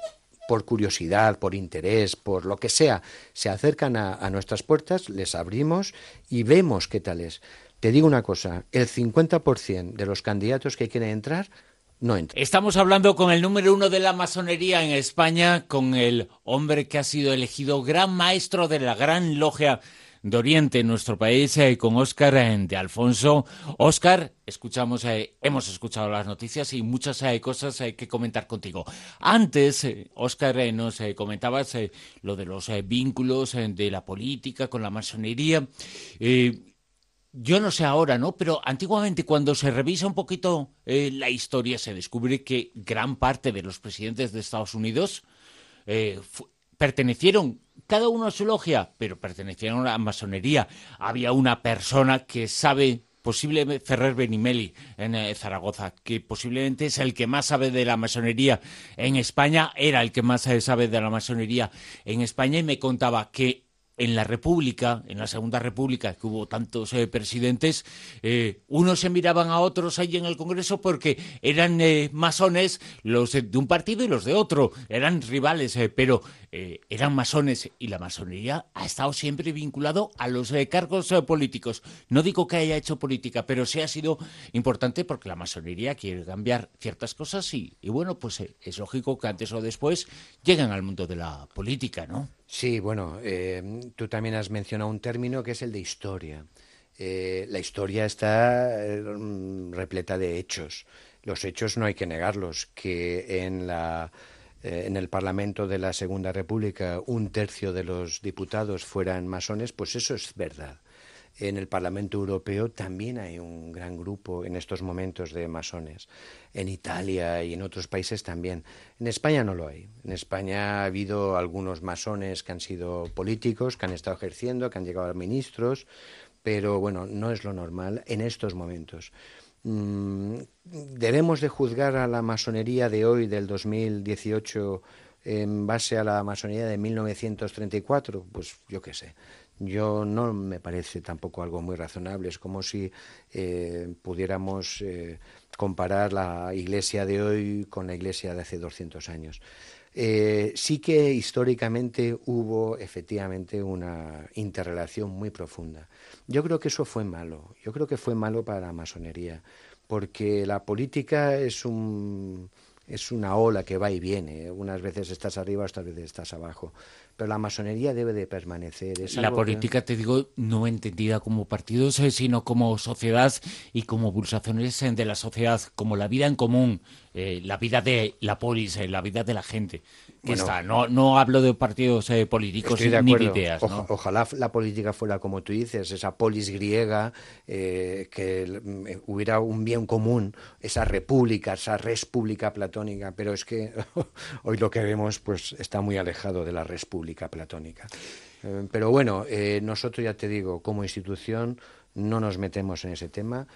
por curiosidad, por interés, por lo que sea, se acercan a, nuestras puertas, les abrimos y vemos qué tal es. Te digo una cosa, el 50% de los candidatos que quieren entrar no entran. Estamos hablando con el número uno de la masonería en España, con el hombre que ha sido elegido gran maestro de la gran logia de Oriente en nuestro país eh, con Óscar eh, de Alfonso. Óscar, escuchamos, eh, hemos escuchado las noticias y muchas cosas que comentar contigo. Antes, Óscar, nos comentabas lo de los vínculos de la política con la masonería. Yo no sé ahora, ¿no? Pero antiguamente cuando se revisa un poquito la historia se descubre que gran parte de los presidentes de Estados Unidos pertenecieron cada uno a su logia, pero pertenecieron a la masonería. Había una persona que sabe posiblemente Ferrer Benimeli en eh, Zaragoza, que posiblemente es el que más sabe de la masonería en España, era el que más sabe de la masonería en España y me contaba que en la República, en la Segunda República, que hubo tantos eh, presidentes, eh, unos se miraban a otros ahí en el Congreso porque eran eh, masones los de un partido y los de otro, eran rivales, pero eran masones y la masonería ha estado siempre vinculado a los cargos políticos. No digo que haya hecho política, pero sí ha sido importante porque la masonería quiere cambiar ciertas cosas y bueno, pues es lógico que antes o después lleguen al mundo de la política, ¿no? Sí, bueno, eh, tú también has mencionado un término que es el de historia. Eh, la historia está eh, repleta de hechos. Los hechos no hay que negarlos. Que en, la, en el Parlamento de la Segunda República un tercio de los diputados fueran masones, pues eso es verdad. En el Parlamento Europeo también hay un gran grupo en estos momentos de masones. En Italia y en otros países también. En España no lo hay. En España ha habido algunos masones que han sido políticos, que han estado ejerciendo, que han llegado a ministros, pero bueno, no es lo normal en estos momentos. Mm, ¿Debemos de juzgar a la masonería de hoy, del 2018, en base a la masonería de 1934? Pues yo qué sé yo no me parece tampoco algo muy razonable. Es como si eh, pudiéramos eh, comparar la iglesia de hoy con la iglesia de hace 200 años. Eh, sí que históricamente hubo efectivamente una interrelación muy profunda. Yo creo que eso fue malo. Yo creo que fue malo para la masonería, porque la política es un es una ola que va y viene. Unas veces estás arriba, otras veces estás abajo pero la masonería debe de permanecer. la política, te digo, no entendida como partidos, eh, sino como sociedad y como pulsaciones de la sociedad, como la vida en común, eh, la vida de la polis, eh, la vida de la gente. Está. No, no hablo de partidos políticos ni de ideas. ojalá la política fuera como tú dices, esa polis griega, que hubiera un bien común, esa república, esa república platónica, pero es que hoy lo que vemos pues está muy alejado de la república platónica. Eh, pero bueno, eh, nosotros ya te digo, como institución no nos metemos en ese tema.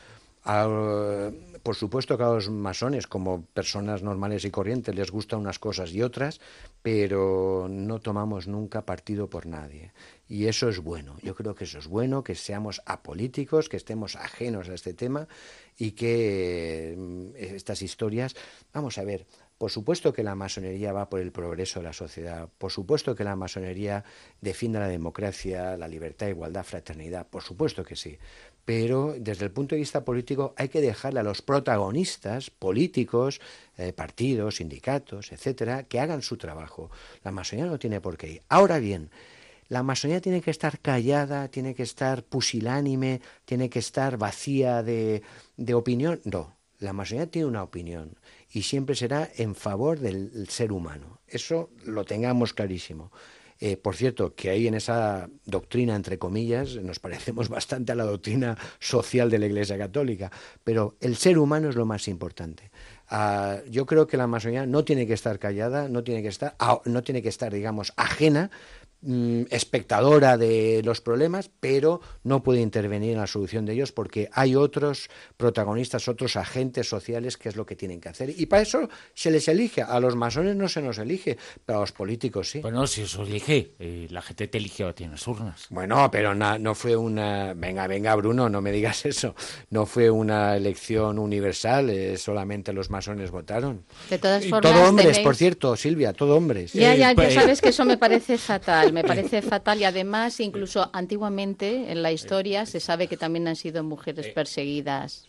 Por supuesto que a los masones, como personas normales y corrientes, les gustan unas cosas y otras, pero no tomamos nunca partido por nadie. Y eso es bueno. Yo creo que eso es bueno, que seamos apolíticos, que estemos ajenos a este tema y que mm, estas historias, vamos a ver, por supuesto que la masonería va por el progreso de la sociedad, por supuesto que la masonería defiende la democracia, la libertad, igualdad, fraternidad, por supuesto que sí. Pero desde el punto de vista político hay que dejarle a los protagonistas políticos, eh, partidos, sindicatos, etcétera, que hagan su trabajo. La masonería no tiene por qué ir. Ahora bien, la masonería tiene que estar callada, tiene que estar pusilánime, tiene que estar vacía de, de opinión. No, la masonería tiene una opinión y siempre será en favor del ser humano. Eso lo tengamos clarísimo. Eh, por cierto, que ahí en esa doctrina, entre comillas, nos parecemos bastante a la doctrina social de la Iglesia Católica, pero el ser humano es lo más importante. Ah, yo creo que la masonería no tiene que estar callada, no tiene que estar, ah, no tiene que estar, digamos, ajena, Mm, espectadora de los problemas, pero no puede intervenir en la solución de ellos porque hay otros protagonistas, otros agentes sociales que es lo que tienen que hacer. Y para eso se les elige. A los masones no se nos elige, pero a los políticos sí. Bueno, si eso elige, eh, la gente te eligió a ti en las urnas. Bueno, pero no fue una... Venga, venga, Bruno, no me digas eso. No fue una elección universal, eh, solamente los masones votaron. De todas formas, todo hombres, por cierto, Silvia, todo hombres. Ya, ya, ya pues, sabes que eso me parece fatal me parece fatal y además incluso antiguamente en la historia se sabe que también han sido mujeres perseguidas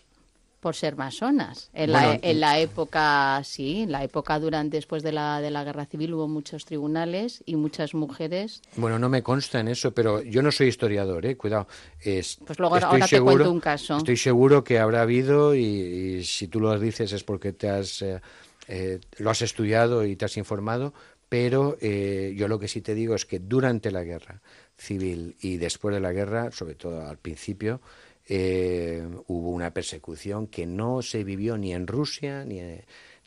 por ser masonas. En, la, en la época, sí, en la época durante después de la, de la guerra civil hubo muchos tribunales y muchas mujeres. Bueno, no me consta en eso, pero yo no soy historiador, eh, cuidado. Es, pues luego ahora te cuento un caso. Estoy seguro que habrá habido y, si tú lo dices es porque te has, eh, eh, lo has estudiado y te has informado, pero eh, yo lo que sí te digo es que durante la guerra civil y después de la guerra, sobre todo al principio, eh, hubo una persecución que no se vivió ni en Rusia, ni,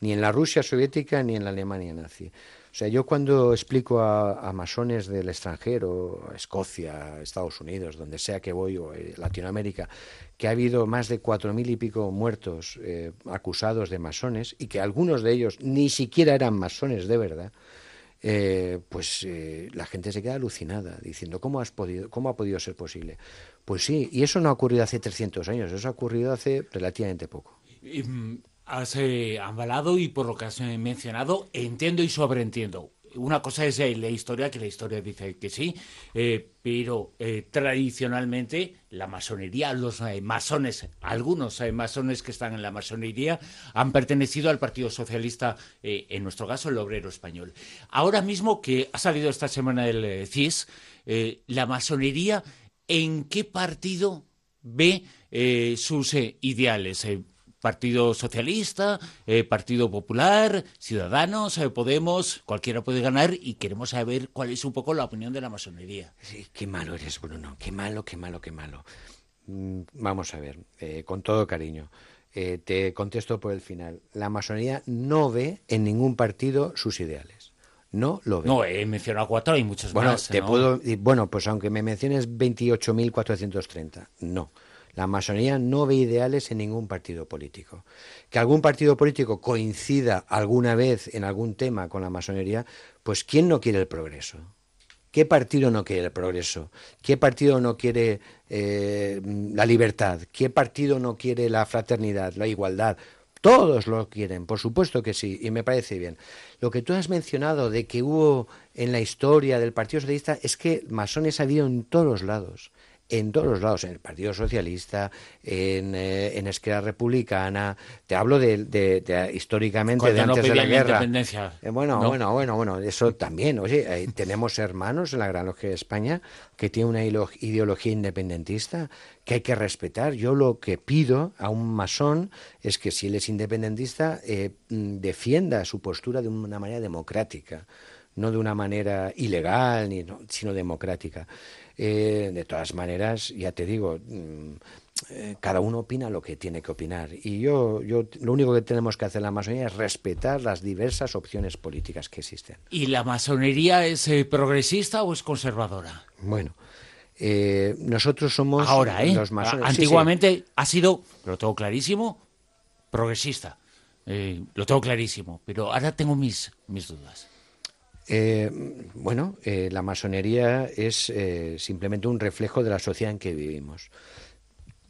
ni en la Rusia soviética, ni en la Alemania nazi. O sea, yo cuando explico a, masones del extranjero, Escocia, Estados Unidos, donde sea que voy, o eh, Latinoamérica, que ha habido más de cuatro mil y pico muertos acusados de masones y que algunos de ellos ni siquiera eran masones de verdad, eh, pues eh, la gente se queda alucinada diciendo ¿cómo, has podido, ¿cómo ha podido ser posible? Pues sí, y eso no ha ocurrido hace 300 años, eso ha ocurrido hace relativamente poco. Mm, has eh, avalado y por lo que has mencionado, entiendo y sobreentiendo una cosa es la historia, que la historia dice que sí, eh, pero eh, tradicionalmente la masonería, los eh, masones, algunos masones que están en la masonería han pertenecido al Partido Socialista, en nuestro caso el obrero español. Ahora mismo que ha salido esta semana el CIS, la masonería, ¿en qué partido ve sus ideales? Partido Socialista, eh, Partido Popular, Ciudadanos, eh, Podemos, cualquiera puede ganar y queremos saber cuál es un poco la opinión de la masonería. Sí, qué malo eres, Bruno, qué malo, qué malo, qué malo. Mm, vamos a ver, eh, con todo cariño. te contesto por el final. La masonería no ve en ningún partido sus ideales. No lo ve. No, he mencionado cuatro y muchos bueno, más. Te puedo, bueno, pues aunque me menciones 28.430, no. La masonería no ve ideales en ningún partido político. Que algún partido político coincida alguna vez en algún tema con la masonería, pues ¿quién no quiere el progreso? ¿Qué partido no quiere el progreso? ¿Qué partido no quiere eh, la libertad? ¿Qué partido no quiere la fraternidad, la igualdad? Todos lo quieren, por supuesto que sí, y me parece bien. Lo que tú has mencionado de que hubo en la historia del Partido Socialista es que masones ha habido en todos lados en todos los lados, en el Partido Socialista, en, eh, en Esquerra Republicana, te hablo de, históricamente de antes de la guerra. Eh, bueno, bueno, bueno, bueno, eso también. Oye, eh, tenemos hermanos en la Gran Logia de España que tienen una ideología independentista que hay que respetar. Yo lo que pido a un masón es que si él es independentista mm, defienda su postura de una manera democrática no de una manera ilegal, ni, sino democrática. Eh, de todas maneras, ya te digo, mm, eh, cada uno opina lo que tiene que opinar. Y yo, yo, lo único que tenemos que hacer en la masonería es respetar las diversas opciones políticas que existen. ¿Y la masonería es eh, progresista o es conservadora? Bueno, nosotros somos Ahora, los masones. Antiguamente ha sido, lo tengo clarísimo, progresista. lo tengo clarísimo, pero ahora tengo mis, mis dudas. Eh, bueno, eh, la masonería es eh, simplemente un reflejo de la sociedad en que vivimos.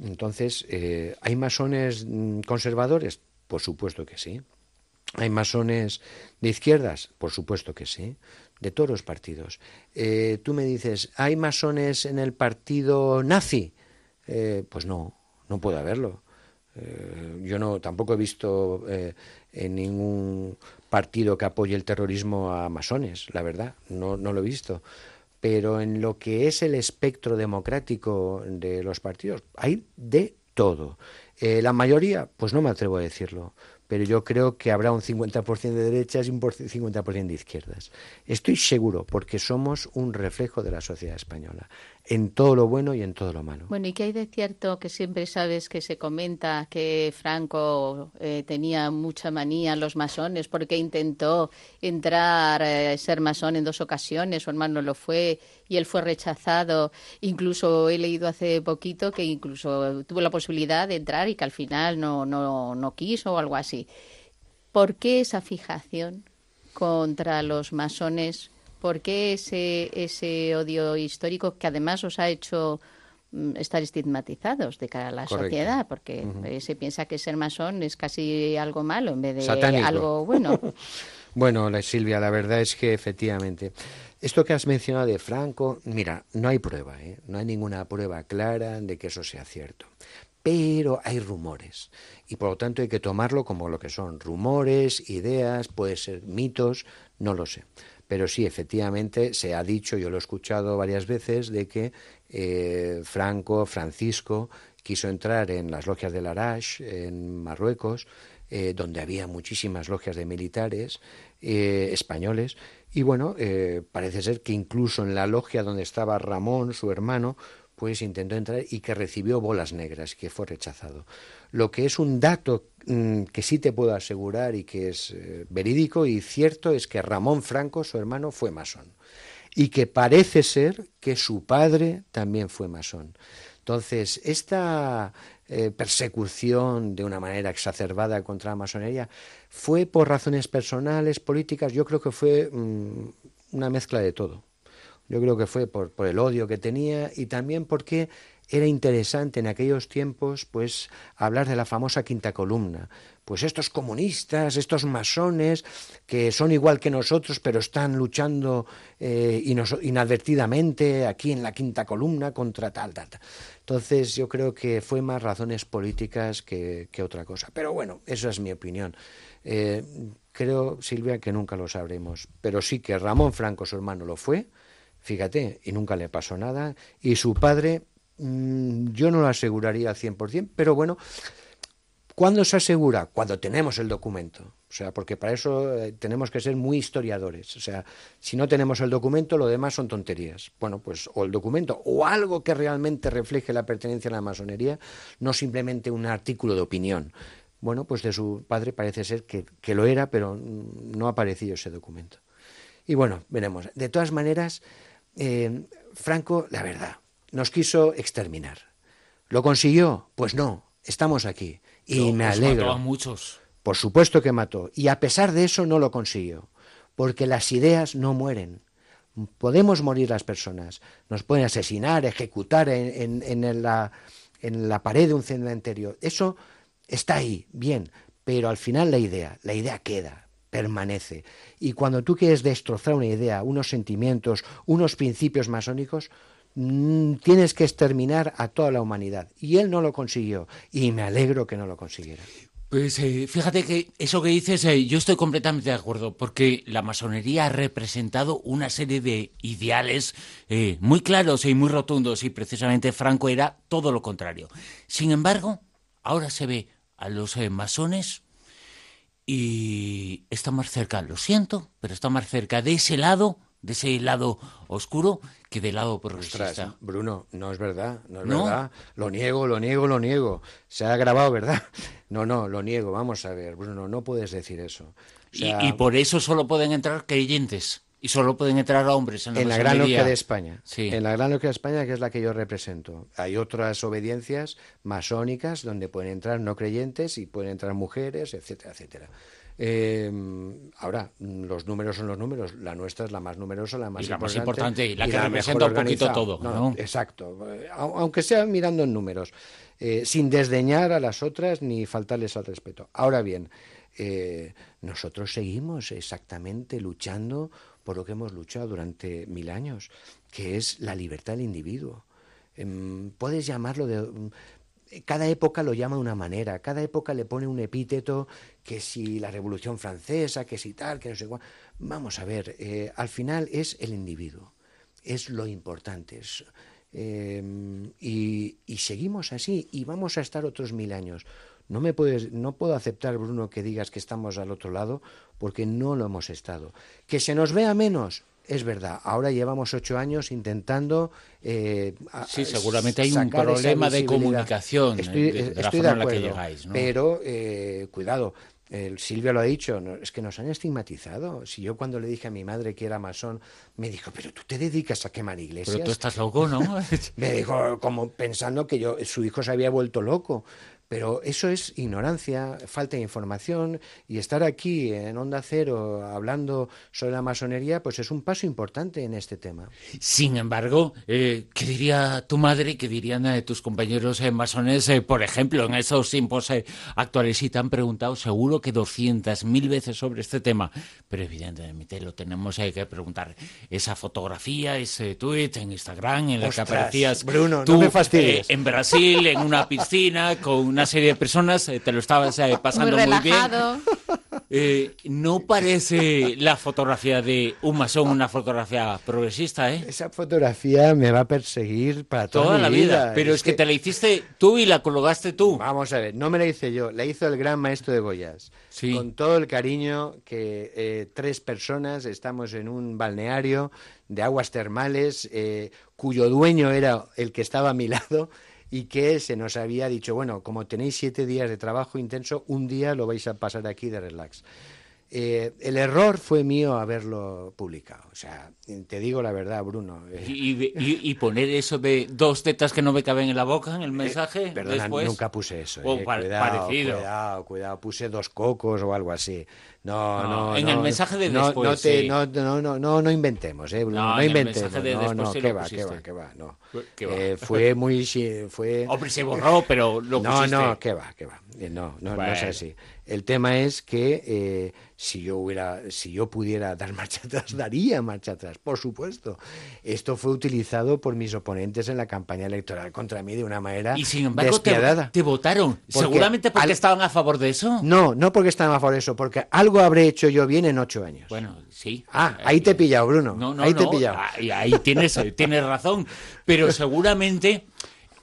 Entonces, ¿hay masones mm, conservadores? Por supuesto que sí. ¿Hay masones de izquierdas? Por supuesto que sí. De todos los partidos. Tú me dices, ¿hay masones en el partido nazi? Pues no, no puede haberlo. yo no tampoco he visto en ningún partido que apoye el terrorismo a masones, la verdad, no, no lo he visto pero en lo que es el espectro democrático de los partidos hay de todo. Eh, la mayoría, pues no me atrevo a decirlo, pero yo creo que habrá un 50% de derechas y un 50% de izquierdas. Estoy seguro, porque somos un reflejo de la sociedad española en todo lo bueno y en todo lo malo. Bueno, ¿y qué hay de cierto que siempre sabes que se comenta que Franco eh, tenía mucha manía los masones porque intentó entrar, eh, ser masón en dos ocasiones, su hermano lo fue y él fue rechazado. Incluso he leído hace poquito que incluso tuvo la posibilidad de entrar y que al final no, no, no quiso o algo así. ¿Por qué esa fijación contra los masones? ¿Por qué ese, ese odio histórico que además os ha hecho mm, estar estigmatizados de cara a la sociedad? Porque se piensa que ser masón es casi algo malo en vez de algo bueno. bueno, Silvia, la verdad es que efectivamente. Esto que has mencionado de Franco, mira, no hay prueba, ¿eh? no hay ninguna prueba clara de que eso sea cierto. Pero hay rumores y por lo tanto hay que tomarlo como lo que son rumores, ideas, puede ser mitos, no lo sé. Pero sí, efectivamente, se ha dicho, yo lo he escuchado varias veces, de que eh, Franco, Francisco, quiso entrar en las logias del Arash, en Marruecos, eh, donde había muchísimas logias de militares eh, españoles. Y bueno, parece ser que incluso en la logia donde estaba Ramón, su hermano, pues intentó entrar y que recibió bolas negras, que fue rechazado. Lo que es un dato mm, que sí te puedo asegurar y que es eh, verídico y cierto es que Ramón Franco, su hermano, fue masón. Y que parece ser que su padre también fue masón. Entonces, esta eh, persecución de una manera exacerbada contra la masonería fue por razones personales, políticas, yo creo que fue mm, una mezcla de todo. Yo creo que fue por, por, el odio que tenía y también porque era interesante en aquellos tiempos pues hablar de la famosa quinta columna. Pues estos comunistas, estos masones, que son igual que nosotros, pero están luchando eh, inadvertidamente aquí en la quinta columna contra tal, tal, tal. Entonces yo creo que fue más razones políticas que, otra cosa. Pero bueno, esa es mi opinión. Eh, creo, Silvia, que nunca lo sabremos. Pero sí que Ramón Franco, su hermano, lo fue fíjate, y nunca le pasó nada. Y su padre, mm, yo no lo aseguraría al 100%, pero bueno, ¿cuándo se asegura? Cuando tenemos el documento. O sea, porque para eso eh, tenemos que ser muy historiadores. O sea, si no tenemos el documento, lo demás son tonterías. Bueno, pues o el documento o algo que realmente refleje la pertenencia a la masonería, no simplemente un artículo de opinión. Bueno, pues de su padre parece ser que, que lo era, pero no ha aparecido ese documento. Y bueno, veremos. De todas maneras, eh, Franco, la verdad, nos quiso exterminar. ¿Lo consiguió? Pues no, estamos aquí. Y me alegro. Mató a muchos. Por supuesto que mató. Y a pesar de eso no lo consiguió. Porque las ideas no mueren. Podemos morir las personas. Nos pueden asesinar, ejecutar en, en, la, en la pared de un cementerio. Eso está ahí, bien. Pero al final la idea, la idea queda permanece. Y cuando tú quieres destrozar una idea, unos sentimientos, unos principios masónicos, mm, tienes que exterminar a toda la humanidad. Y él no lo consiguió. Y me alegro que no lo consiguiera. Pues eh, fíjate que eso que dices, eh, yo estoy completamente de acuerdo, porque la masonería ha representado una serie de ideales eh, muy claros y muy rotundos, y precisamente Franco era todo lo contrario. Sin embargo, ahora se ve a los masones y está más cerca, lo siento, pero está más cerca de ese lado, de ese lado oscuro, que del lado progresista. Bruno, no es verdad, no es verdad. Lo niego, lo niego, lo niego. Se ha grabado, ¿verdad? No, no, lo niego. Vamos a ver, Bruno, no puedes decir eso. y, por eso solo pueden entrar creyentes. Y solo pueden entrar hombres en la, en la Gran Logia de España. Sí. En la Gran Logia de España, que es la que yo represento. Hay otras obediencias masónicas donde pueden entrar no creyentes y pueden entrar mujeres, etcétera, etcétera. Eh, ahora, los números son los números. La nuestra es la más numerosa, la más, y la importante, más importante y la que representa un poquito todo. No, ¿no? Exacto. Eh, au- Aunque sea mirando en números, eh, sin desdeñar a las otras ni faltarles al respeto. Ahora bien, eh, nosotros seguimos exactamente luchando por lo que hemos luchado durante mil años, que es la libertad del individuo. Em, puedes llamarlo de mm, cada época lo llama de una manera, cada época le pone un epíteto, que si la Revolución Francesa, que si tal, que no sé cuál. Vamos a ver, eh, al final es el individuo, es lo importante. eh, y, y seguimos así, y vamos a estar otros mil años. No, me puedes, no puedo aceptar, Bruno, que digas que estamos al otro lado, porque no lo hemos estado. Que se nos vea menos, es verdad. Ahora llevamos ocho años intentando. eh, Sí, seguramente hay un problema de comunicación, eh, Estoy, de- de la estoy forma en la que acuerdo, llegáis, ¿no? Pero, eh, cuidado. el Silvia lo ha dicho, no, es que nos han estigmatizado. Si yo cuando le dije a mi madre que era masón, me dijo, pero tú te dedicas a quemar iglesias. Pero tú estás loco, ¿no? me dijo como pensando que yo su hijo se había vuelto loco. Pero eso es ignorancia, falta de información y estar aquí en Onda Cero hablando sobre la masonería, pues es un paso importante en este tema. Sin embargo, eh, ¿qué diría tu madre y qué dirían eh, tus compañeros eh, masones, eh, por ejemplo, en esos tiempos eh, actuales? Si te han preguntado seguro que 200.000 veces sobre este tema, pero evidentemente lo tenemos que preguntar. Esa fotografía, ese tweet en Instagram en la que aparecías Bruno, no tú, me fastidies. en Brasil, en una piscina, con una serie de personas, eh, te lo estabas eh, pasando Muy muy, bien. Eh, no parece la fotografía de un masón una fotografía progresista, ¿eh? Esa fotografía me va a perseguir para toda, Toda mi la vida. Pero es, que, te la hiciste tú y la colocaste tú. Vamos a ver, no me la hice yo, la hizo el gran maestro de Goyas. Sí. Con todo el cariño que eh, tres personas estamos en un balneario de aguas termales, eh, cuyo dueño era el que estaba a mi lado y que se nos había dicho, bueno, como tenéis siete días de trabajo intenso, un día lo vais a pasar aquí de relax. Eh, el error fue mío haberlo publicado. O sea, te digo la verdad, Bruno. eh, Y, y- y poner eso de dos tetas que no me caben en la boca en el mensaje Perdona, después. nunca puse eso. O eh, pa- cuidado, parecido. cuidado, cuidado. Puse dos cocos o algo así. No, No, no, en no, el mensaje de no, después, No, te- sí. no, no, no, no, no inventemos, eh, Bruno, No, no, en el inventemos. mensaje de no, no, qué va, qué va, qué va, no. ¿Qué va? Eh, fue muy, fue. Hombre, se borró, pero lo No, pusiste. no, qué va, qué va. Eh, No, no, no es Bueno. así. El tema es que eh, si yo hubiera, si yo pudiera dar marcha atrás, daría marcha atrás, por supuesto. Esto fue utilizado por mis oponentes en la campaña electoral contra mí de una manera Y sin embargo te, despiadada. te votaron. Porque Seguramente porque al- estaban a favor de eso. No, no porque estaban a favor de eso, porque algo habré hecho yo bien en ocho años. Bueno, sí. Ah, ahí te he pillado, Bruno. No, no, ahí te he no, pillado. Ahí, ahí tienes, tienes razón. Pero seguramente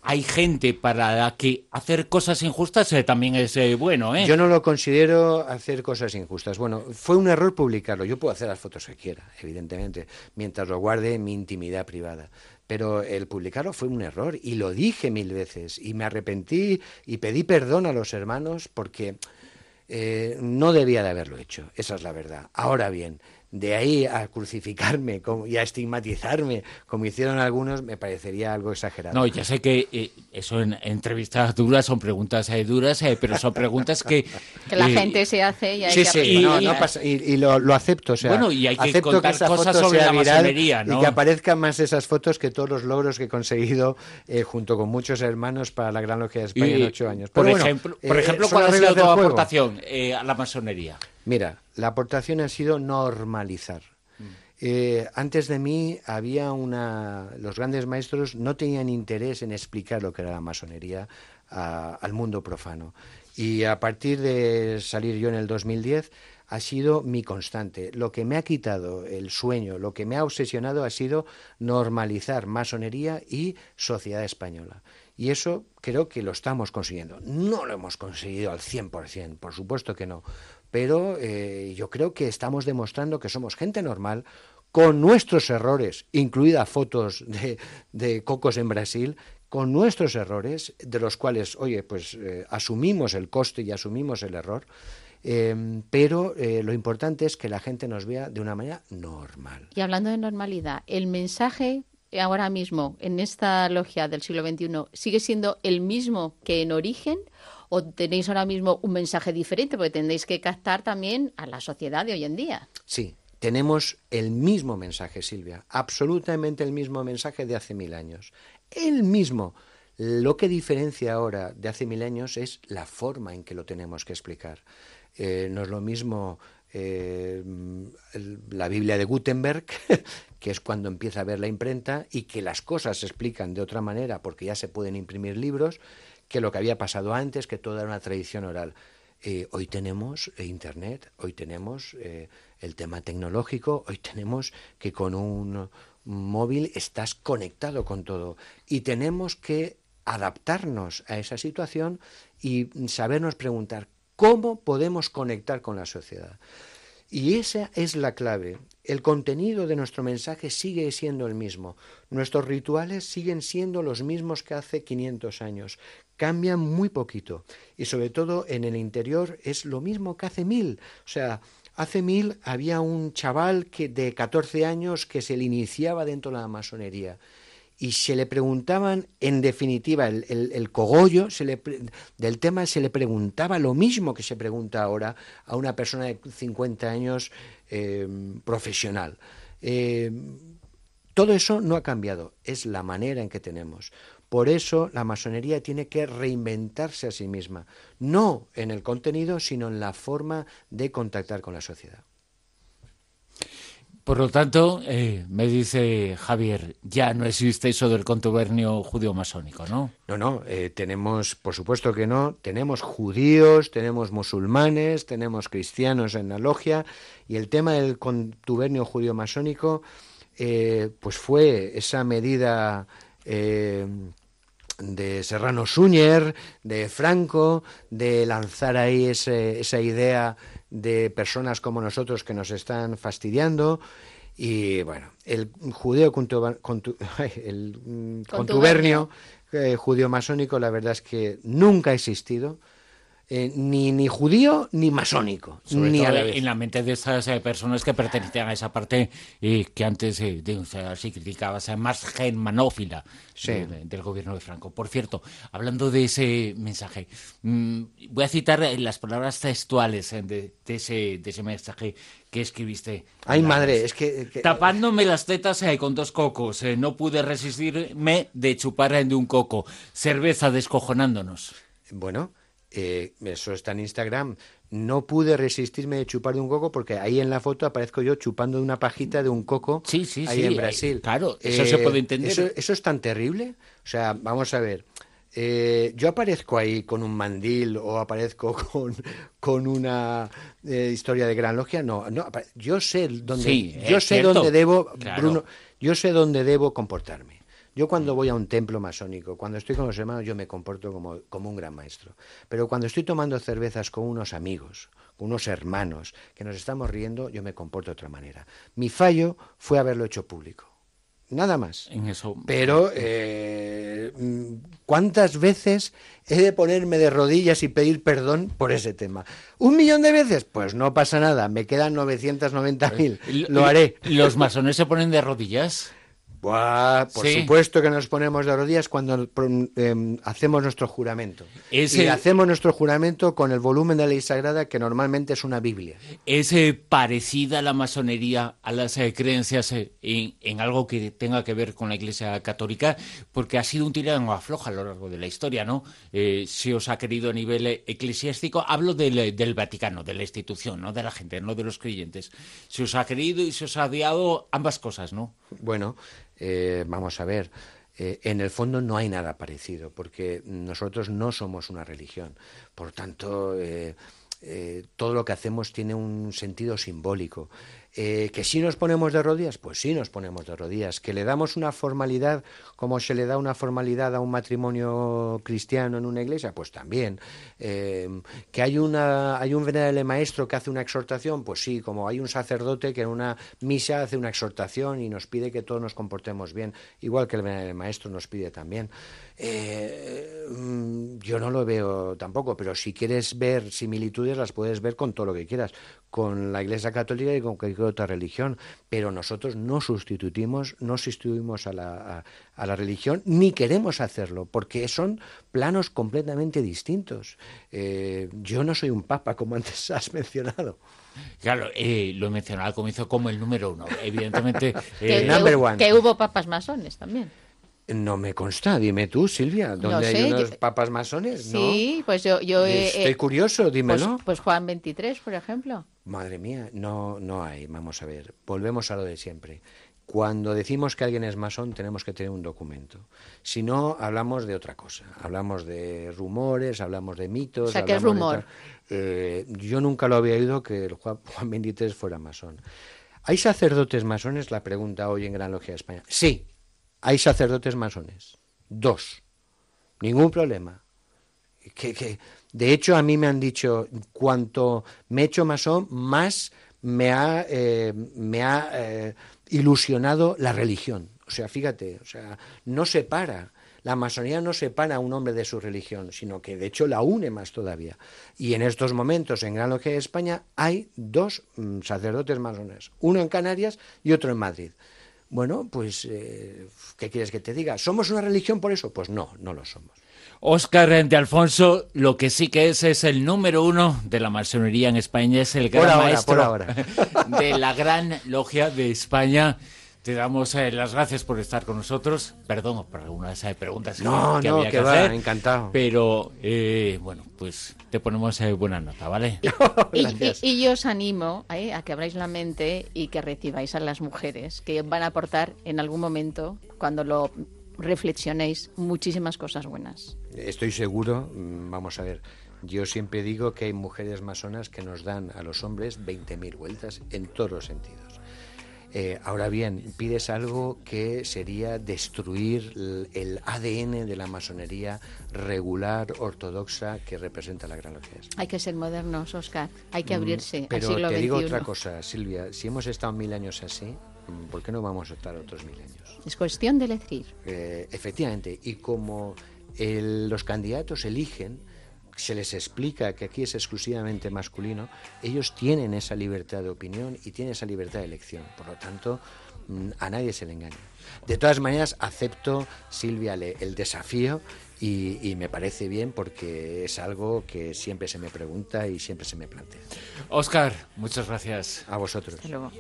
hay gente para la que hacer cosas injustas eh, también es eh, bueno, ¿eh? Yo no lo considero hacer cosas injustas. Bueno, fue un error publicarlo. Yo puedo hacer las fotos que quiera, evidentemente, mientras lo guarde en mi intimidad privada. Pero el publicarlo fue un error y lo dije mil veces y me arrepentí y pedí perdón a los hermanos porque eh, no debía de haberlo hecho. Esa es la verdad. Ahora bien, de ahí a crucificarme como- y a estigmatizarme, como hicieron algunos, me parecería algo exagerado. No, ya sé que eh, eso en entrevistas duras son preguntas eh, duras, eh, pero son preguntas que... Que la eh, gente se hace y hay Sí, que sí, no, responder. no pasa- y, y lo, lo acepto, o sea, Bueno, y hay que acepto contar esa cosas foto sobre sea la viral masonería, ¿no? y que aparezcan más esas fotos que todos los logros que he conseguido eh, junto con muchos hermanos para la Gran Logia de España en ocho años. Por bueno, ejemplo, por ejemplo ¿cuál ha sido tu aportación eh, a la masonería? Mira, la aportación ha sido normalizar. Mm. Eh, antes de mí había una. Los grandes maestros no tenían interés en explicar lo que era la masonería a- al mundo profano. Y a partir de salir yo en el 2010 ha sido mi constante. Lo que me ha quitado el sueño, lo que me ha obsesionado ha sido normalizar masonería y sociedad española. Y eso creo que lo estamos consiguiendo. No lo hemos conseguido al 100%, por supuesto que no. Pero eh, yo creo que estamos demostrando que somos gente normal, con nuestros errores, incluidas fotos de, de cocos en Brasil, con nuestros errores, de los cuales, oye, pues eh, asumimos el coste y asumimos el error. eh, pero eh, lo importante es que la gente nos vea de una manera normal. Y hablando de normalidad, el mensaje ahora mismo en esta logia del siglo XXI sigue siendo el mismo que en origen o tenéis ahora mismo un mensaje diferente, porque tendréis que captar también a la sociedad de hoy en día. Sí, tenemos el mismo mensaje, Silvia, absolutamente el mismo mensaje de hace mil años. El mismo. Lo que diferencia ahora de hace mil años es la forma en que lo tenemos que explicar. Eh, no es lo mismo eh, la Biblia de Gutenberg, que es cuando empieza a ver la imprenta y que las cosas se explican de otra manera porque ya se pueden imprimir libros, que lo que había pasado antes, que toda era una tradición oral. Eh, hoy tenemos Internet, hoy tenemos el tema tecnológico, hoy tenemos que con un móvil estás conectado con todo y tenemos que adaptarnos a esa situación y sabernos preguntar cómo podemos conectar con la sociedad. Y esa es la clave. El contenido de nuestro mensaje sigue siendo el mismo. Nuestros rituales siguen siendo los mismos que hace 500 años. Cambian muy poquito. Y sobre todo en el interior es lo mismo que hace mil. O sea, hace mil había un chaval que de 14 años que se le iniciaba dentro de la masonería y se le preguntaban, en definitiva, el, cogollo del tema se le preguntaba lo mismo que se pregunta ahora a una persona de 50 años eh, profesional. Eh, todo eso no ha cambiado, es la manera en que tenemos. Por eso la masonería tiene que reinventarse a sí misma, no en el contenido, sino en la forma de contactar con la sociedad. Por lo tanto, eh, me dice Javier, ya no existe eso del contubernio judío-masónico, ¿no? No, no, eh, tenemos, por supuesto que no, tenemos judíos, tenemos musulmanes, tenemos cristianos en la logia, y el tema del contubernio judío-masónico, eh, pues fue esa medida de Serrano Suñer, de Franco, de lanzar ahí esa idea de personas como nosotros que nos están fastidiando. Y bueno, el judeo el mm, contubernio eh, judío masónico, la verdad es que nunca ha existido. Eh, ni, ni judío ni masónico. ni en la mente de esas eh, personas que pertenecían a esa parte y que antes eh, se criticaba, esa más germanófila del gobierno de Franco. Por cierto, hablando de ese mensaje, mm, voy a citar las palabras textuales de, ese, de ese mensaje que escribiste. Ay, madre, es que, Tapándome las tetas con dos cocos, no pude resistirme de chupar de un coco. Cerveza descojonándonos. Bueno, eh, eso está en Instagram. No pude resistirme de chupar de un coco porque ahí en la foto aparezco yo chupando de una pajita de un coco sí, sí, ahí en Brasil. claro, eso se puede entender. Eso, es tan terrible. O sea, vamos a ver. Eh, yo aparezco ahí con un mandil o aparezco con, con una eh, historia de gran logia. No, no yo sé dónde, yo sé dónde debo, Bruno, yo sé dónde debo comportarme. Yo cuando voy a un templo masónico, cuando estoy con los hermanos, yo me comporto como, como un gran maestro. Pero cuando estoy tomando cervezas con unos amigos, con unos hermanos, que nos estamos riendo, yo me comporto de otra manera. Mi fallo fue haberlo hecho público. Nada más. En eso. Pero, eh, ¿cuántas veces he de ponerme de rodillas y pedir perdón por ese tema? ¿Un millón de veces? Pues no pasa nada, me quedan 990.000. Lo haré. ¿Los masones se ponen de rodillas? Por supuesto que nos ponemos de rodillas cuando em, hacemos nuestro juramento. Y hacemos nuestro juramento con el volumen de la ley sagrada que normalmente es una Biblia. ¿Es eh, parecida la masonería a las eh, creencias eh, en, algo que tenga que ver con la Iglesia Católica? Porque ha sido un tirano afloja a lo largo de la historia, ¿no? si os ha querido a nivel eclesiástico, hablo del, del, Vaticano, de la institución, no de la gente, no de los creyentes. Si os ha querido y se os ha odiado ambas cosas, ¿no? Bueno, eh, vamos a ver, eh, en el fondo no hay nada parecido, porque nosotros no somos una religión. Por tanto, eh, todo lo que hacemos tiene un sentido simbólico. Eh, que si nos ponemos de rodillas, pues sí nos ponemos de rodillas. Que le damos una formalidad como se le da una formalidad a un matrimonio cristiano en una iglesia, pues también. Eh, que hay, una, hay un venerable maestro que hace una exhortación, pues sí, como hay un sacerdote que en una misa hace una exhortación y nos pide que todos nos comportemos bien, igual que el venerable maestro nos pide también. Eh, mm, yo no lo veo tampoco, pero si quieres ver similitudes las puedes ver con todo lo que quieras, con la Iglesia Católica y con otra religión, pero nosotros no sustituimos, no sustituimos a la, a, la religión, ni queremos hacerlo, porque son planos completamente distintos. Eh, yo no soy un papa, como antes has mencionado. Claro, eh, lo he mencionado al comienzo como el número uno. Evidentemente, eh, que, hubo papas masones también. No me consta, dime tú, Silvia, ¿dónde hay unos papas masones? Sí, pues yo... yo Estoy curioso, dímelo. Pues, pues, Juan 23, por ejemplo. Madre mía, no, no hay, vamos a ver, volvemos a lo de siempre. Cuando decimos que alguien es masón tenemos que tener un documento. Si no, hablamos de otra cosa. Hablamos de rumores, hablamos de mitos. O sea, ¿qué es rumor? Eh, yo nunca lo había oído que el Juan, Juan 23 fuera masón. ¿Hay sacerdotes masones? La pregunta hoy en Gran Logia de España. Sí, hay sacerdotes masones. Dos. Ningún problema. Que, que, de hecho, a mí me han dicho, cuanto me he hecho masón, más me ha, eh, me ha eh, ilusionado la religión. O sea, fíjate, o sea, no separa. La masonería no separa a un hombre de su religión, sino que de hecho la une más todavía. Y en estos momentos en Gran Logia de España hay dos mm, sacerdotes masones, uno en Canarias y otro en Madrid. Bueno, pues, eh, ¿qué quieres que te diga? ¿Somos una religión por eso? Pues no, no lo somos. Óscar de Alfonso, lo que sí que es es el número uno de la masonería en España, es el gran maestro de la gran logia de España. Te damos eh, las gracias por estar con nosotros. Perdón por algunas eh, preguntas no, que, no, había que, va, hacer. encantado. Pero eh, bueno, pues te ponemos buena nota, ¿vale? y, yo os animo a que abráis la mente y que recibáis a las mujeres que van a aportar en algún momento, cuando lo reflexionéis, muchísimas cosas buenas. Estoy seguro, mm, vamos a ver. Yo siempre digo que hay mujeres masonas que nos dan a los hombres 20.000 vueltas en todos los sentidos. Eh, ahora bien, pides algo que sería destruir el, ADN de la masonería regular, ortodoxa, que representa la Gran Logia. Hay que ser modernos, Oscar. Hay que mm, abrirse Pero al siglo te digo otra cosa, Silvia. Si hemos estado mil años así, mm, ¿por qué no vamos a estar otros mil años? Es cuestión de elegir. Eh, efectivamente. Y como los candidatos eligen se les explica que aquí es exclusivamente masculino, ellos tienen esa libertad de opinión y tienen esa libertad de elección. Por lo tanto, mm, a nadie se le engaña. De todas maneras, acepto, Silvia, el desafío y, me parece bien porque es algo que siempre se me pregunta y siempre se me plantea. Oscar, muchas gracias. A vosotros. Hasta luego.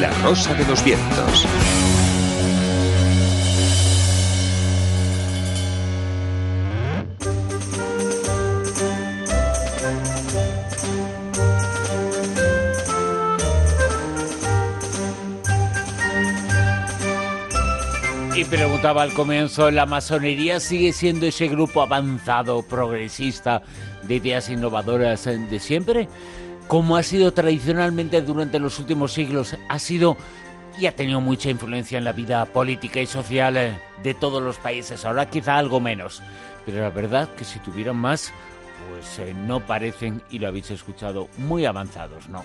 La Rosa de los Vientos. Y preguntaba al comienzo, ¿la masonería sigue siendo ese grupo avanzado, progresista, de ideas innovadoras de siempre? Como ha sido tradicionalmente durante los últimos siglos, ha sido y ha tenido mucha influencia en la vida política y social eh, de todos los países. Ahora quizá algo menos, pero la verdad que si tuvieran más, pues eh, no parecen, y lo habéis escuchado, muy avanzados, ¿no?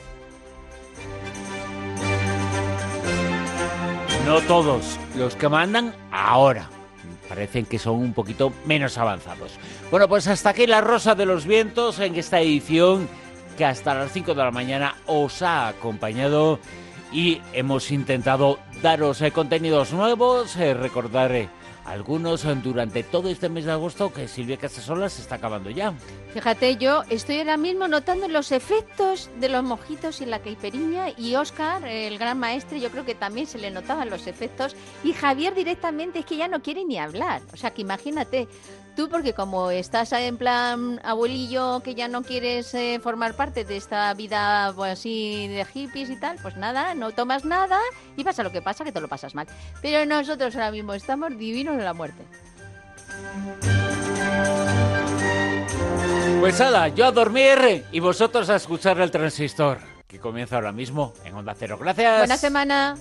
No todos los que mandan ahora. Parecen que son un poquito menos avanzados. Bueno, pues hasta aquí la Rosa de los Vientos en esta edición que hasta las 5 de la mañana os ha acompañado y hemos intentado daros eh, contenidos nuevos, eh, recordar eh, algunos durante todo este mes de agosto que Silvia Casasola se está acabando ya. Fíjate, yo estoy ahora mismo notando los efectos de los mojitos y la caiperiña y Oscar, el gran maestre, yo creo que también se le notaban los efectos y Javier directamente es que ya no quiere ni hablar. O sea, que imagínate, Tú, porque como estás en plan abuelillo que ya no quieres eh, formar parte de esta vida pues, así de hippies y tal, pues nada, no tomas nada y pasa lo que pasa, que te lo pasas mal. Pero nosotros ahora mismo estamos divinos en la muerte. Pues nada, yo a dormir y vosotros a escuchar el transistor, que comienza ahora mismo en Onda Cero. Gracias. Buena semana.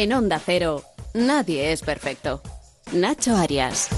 En Onda Cero, nadie es perfecto. Nacho Arias.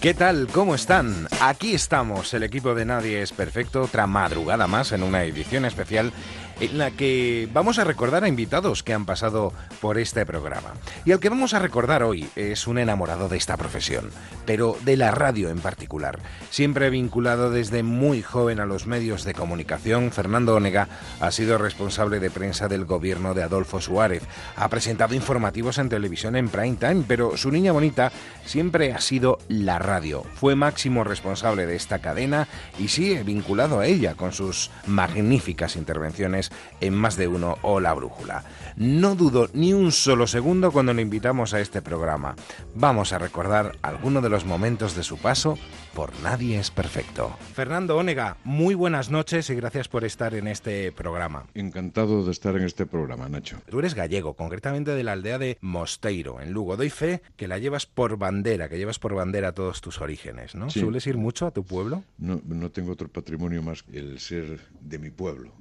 ¿Qué tal? ¿Cómo están? Aquí estamos, el equipo de Nadie es Perfecto, otra madrugada más en una edición especial en la que vamos a recordar a invitados que han pasado por este programa. Y el que vamos a recordar hoy es un enamorado de esta profesión, pero de la radio en particular. Siempre vinculado desde muy joven a los medios de comunicación, Fernando Onega ha sido responsable de prensa del gobierno de Adolfo Suárez. Ha presentado informativos en televisión en prime time, pero su niña bonita siempre ha sido la radio. Fue máximo responsable de esta cadena y sigue vinculado a ella con sus magníficas intervenciones en más de uno o la brújula. No dudo ni un solo segundo cuando le invitamos a este programa. Vamos a recordar algunos de los momentos de su paso por Nadie es Perfecto. Fernando Ónega, muy buenas noches y gracias por estar en este programa. Encantado de estar en este programa, Nacho. Tú eres gallego, concretamente de la aldea de Mosteiro, en Lugo. Doy fe que la llevas por bandera, que llevas por bandera todos tus orígenes, ¿no? ¿Sueles ir mucho a tu pueblo? No, no tengo otro patrimonio más que el ser de mi pueblo.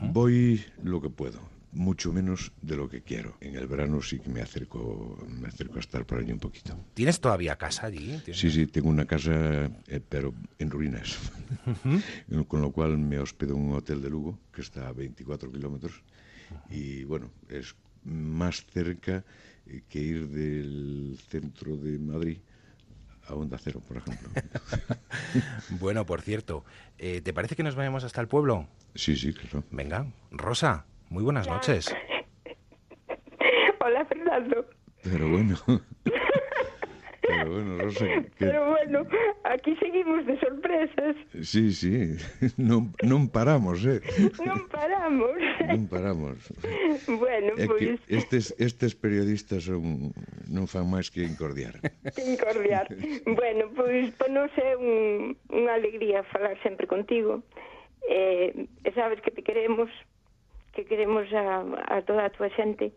Voy lo que puedo mucho menos de lo que quiero. En el verano sí que me acerco, me acerco a estar por allí un poquito. ¿Tienes todavía casa allí? Sí, sí, tengo una casa, eh, pero en ruinas. Con lo cual me hospedo en un hotel de Lugo, que está a 24 kilómetros. Y bueno, es más cerca eh, que ir del centro de Madrid a Onda Cero, por ejemplo. bueno, por cierto, eh, ¿te parece que nos vayamos hasta el pueblo? Sí, sí, claro. Venga, Rosa, muy buenas noches. Hola, Fernando. Pero bueno. Pero bueno, Rosa. Pero bueno, aquí seguimos de sorpresas. Sí, sí. No, no paramos, eh? No paramos. No paramos. Bueno, é pues... Que estes, estes periodistas son, non fan máis que incordiar. Que incordiar. bueno, pois, pues, non sei, un, unha alegría falar sempre contigo. Eh, sabes que te queremos, que queremos a, a toda a túa xente.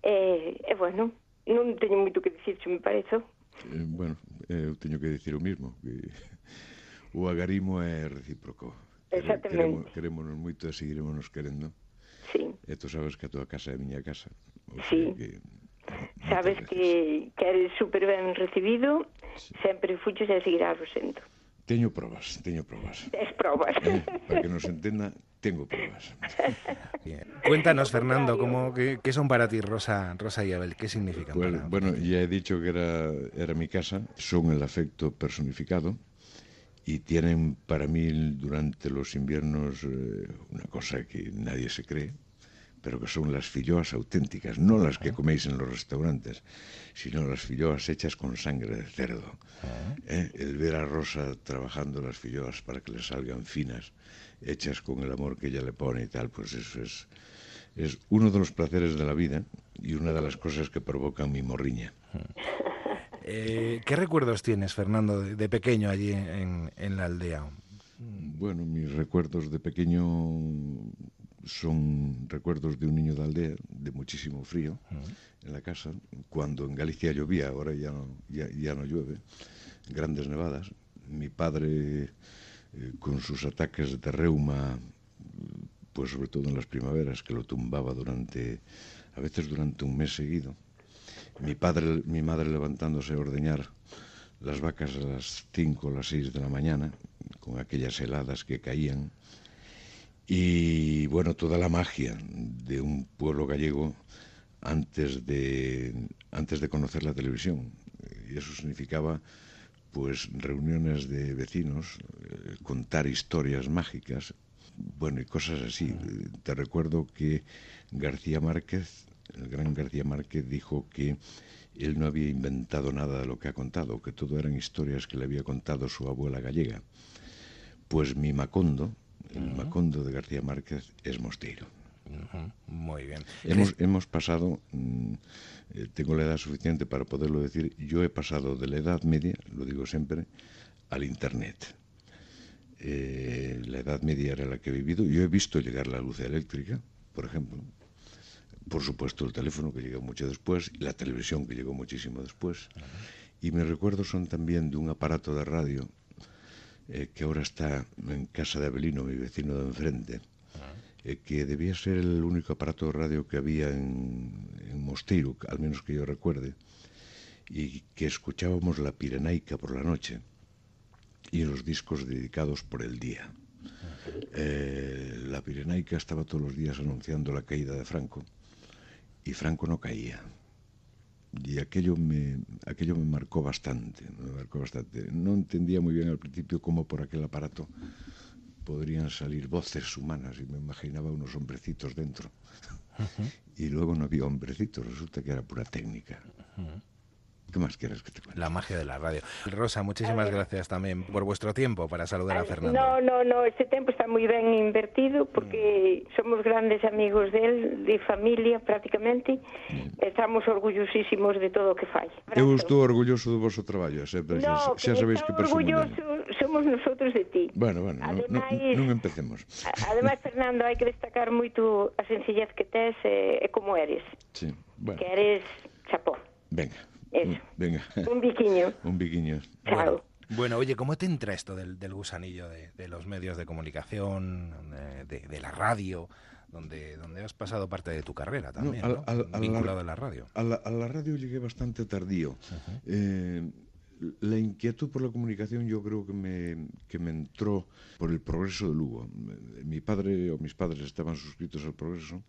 E, e bueno, non teño moito que dicir, se me parece. Eh, bueno, eh, eu teño que dicir o mismo, que o agarimo é recíproco. Exactamente. Queremos, querémonos moito e seguiremos querendo. Sí. E tú sabes que a tua casa é a miña casa. O sí. Que, sabes que, que eres super ben recibido, sí. sempre fuches e seguirás o sento. Teño probas, teño probas. Es probas. Eh, para que nos entenda, tengo. Bien. Cuéntanos, Fernando, ¿cómo, qué, qué, son para ti Rosa, Rosa y Abel? ¿Qué significan pues, para Bueno, ya he dicho que era, era mi casa, son el afecto personificado y tienen para mí durante los inviernos eh, una cosa que nadie se cree, pero que son las filloas auténticas, no las que coméis en los restaurantes, sino las filloas hechas con sangre de cerdo. ¿Eh? El ver a Rosa trabajando las filloas para que le salgan finas, hechas con el amor que ella le pone y tal, pues eso es, es uno de los placeres de la vida y una de las cosas que provocan mi morriña. Eh, ¿Qué recuerdos tienes, Fernando, de, de pequeño allí en, en la aldea? Bueno, mis recuerdos de pequeño son recuerdos de un niño de aldea, de muchísimo frío uh -huh. en la casa, cuando en Galicia llovía, ahora ya no, ya, ya no llueve, grandes nevadas. Mi padre, eh, con sus ataques de reuma, pues sobre todo en las primaveras, que lo tumbaba durante, a veces durante un mes seguido. Mi, padre, mi madre levantándose a ordeñar las vacas a las 5 o las 6 de la mañana, con aquellas heladas que caían, y bueno, toda la magia de un pueblo gallego antes de, antes de conocer la televisión. Y eso significaba pues reuniones de vecinos, eh, contar historias mágicas, bueno, y cosas así. Te recuerdo que García Márquez, el gran García Márquez, dijo que él no había inventado nada de lo que ha contado, que todo eran historias que le había contado su abuela gallega. Pues mi Macondo, el. Macondo de García Márquez es Mosteiro. Muy bien. Hemos, hemos pasado, mmm, eh, tengo la edad suficiente para poderlo decir, yo he pasado de la Edad Media, lo digo siempre, al Internet. Eh, la Edad Media era la que he vivido. Yo he visto llegar la luz eléctrica, por ejemplo. Por supuesto, el teléfono que llegó mucho después y la televisión que llegó muchísimo después. Uh -huh. Y mis recuerdos son también de un aparato de radio eh, que ahora está en casa de Abelino, mi vecino de enfrente, eh, que debía ser el único aparato de radio que había en, en Mosteiro, al menos que yo recuerde, y que escuchábamos la Pirenaica por la noche y los discos dedicados por el día. Eh, la Pirenaica estaba todos los días anunciando la caída de Franco y Franco no caía. Y aquello me, aquello me marcó bastante, me marcó bastante. No entendía muy bien al principio cómo por aquel aparato podrían salir voces humanas y me imaginaba unos hombrecitos dentro. Y luego no había hombrecitos, resulta que era pura técnica. ¿Qué más quieres que te cuente? La magia de la radio. Rosa, muchísimas gracias también por vuestro tiempo para saludar a Fernando. No, no, no, este tiempo está muy bien invertido porque mm. somos grandes amigos de él, de familia prácticamente. Estamos orgullosísimos de todo o que fai. Eu estou orgulloso do vosso traballo, sempre. No, xa, xa sabéis que orgulloso somos nosotros de ti. Bueno, bueno, ademais, non, non empecemos. Ademais, Fernando, hai que destacar moito a sencillez que tes e, e como eres. Sí, bueno. Que eres chapó. Venga. Eso. Venga. Un biquiño. Un biquiño. Claro. Bueno, oye, ¿cómo te entra esto del, del gusanillo de, de los medios de comunicación, de, de la radio, donde, donde has pasado parte de tu carrera también, al- ¿no? al- a la- vinculado a la radio? A la, a la radio llegué bastante tardío. Eh, la inquietud por la comunicación yo creo que me, que me entró por el progreso de Lugo. Mi padre o mis padres estaban suscritos al progreso.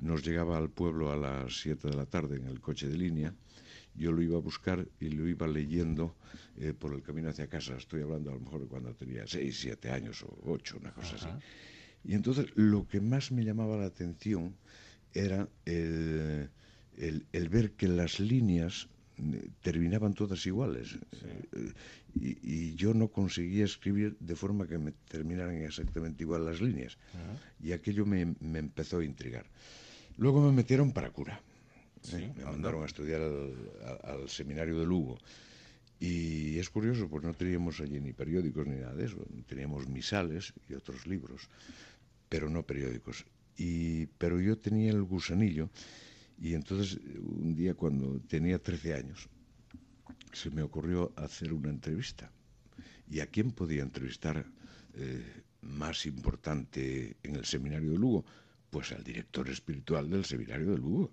Nos llegaba al pueblo a las 7 de la tarde en el coche de línea. Yo lo iba a buscar y lo iba leyendo eh, por el camino hacia casa. Estoy hablando a lo mejor de cuando tenía 6, 7 años o 8, una cosa así. Y entonces lo que más me llamaba la atención era el, el- el ver que las líneas eh, terminaban todas iguales. Eh, y, y yo no conseguía escribir de forma que me terminaran exactamente igual las líneas. Y aquello me, me empezó a intrigar. Luego me metieron para cura. Me mandaron a estudiar al seminario de Lugo. Y es curioso, pues no teníamos allí ni periódicos ni nada de eso. Teníamos misales y otros libros, pero no periódicos. Y, pero yo tenía el gusanillo y entonces un día cuando tenía 13 años se me ocurrió hacer una entrevista. ¿Y a quién podía entrevistar eh, más importante en el seminario de Lugo? Pues al director espiritual del seminario de Lugo.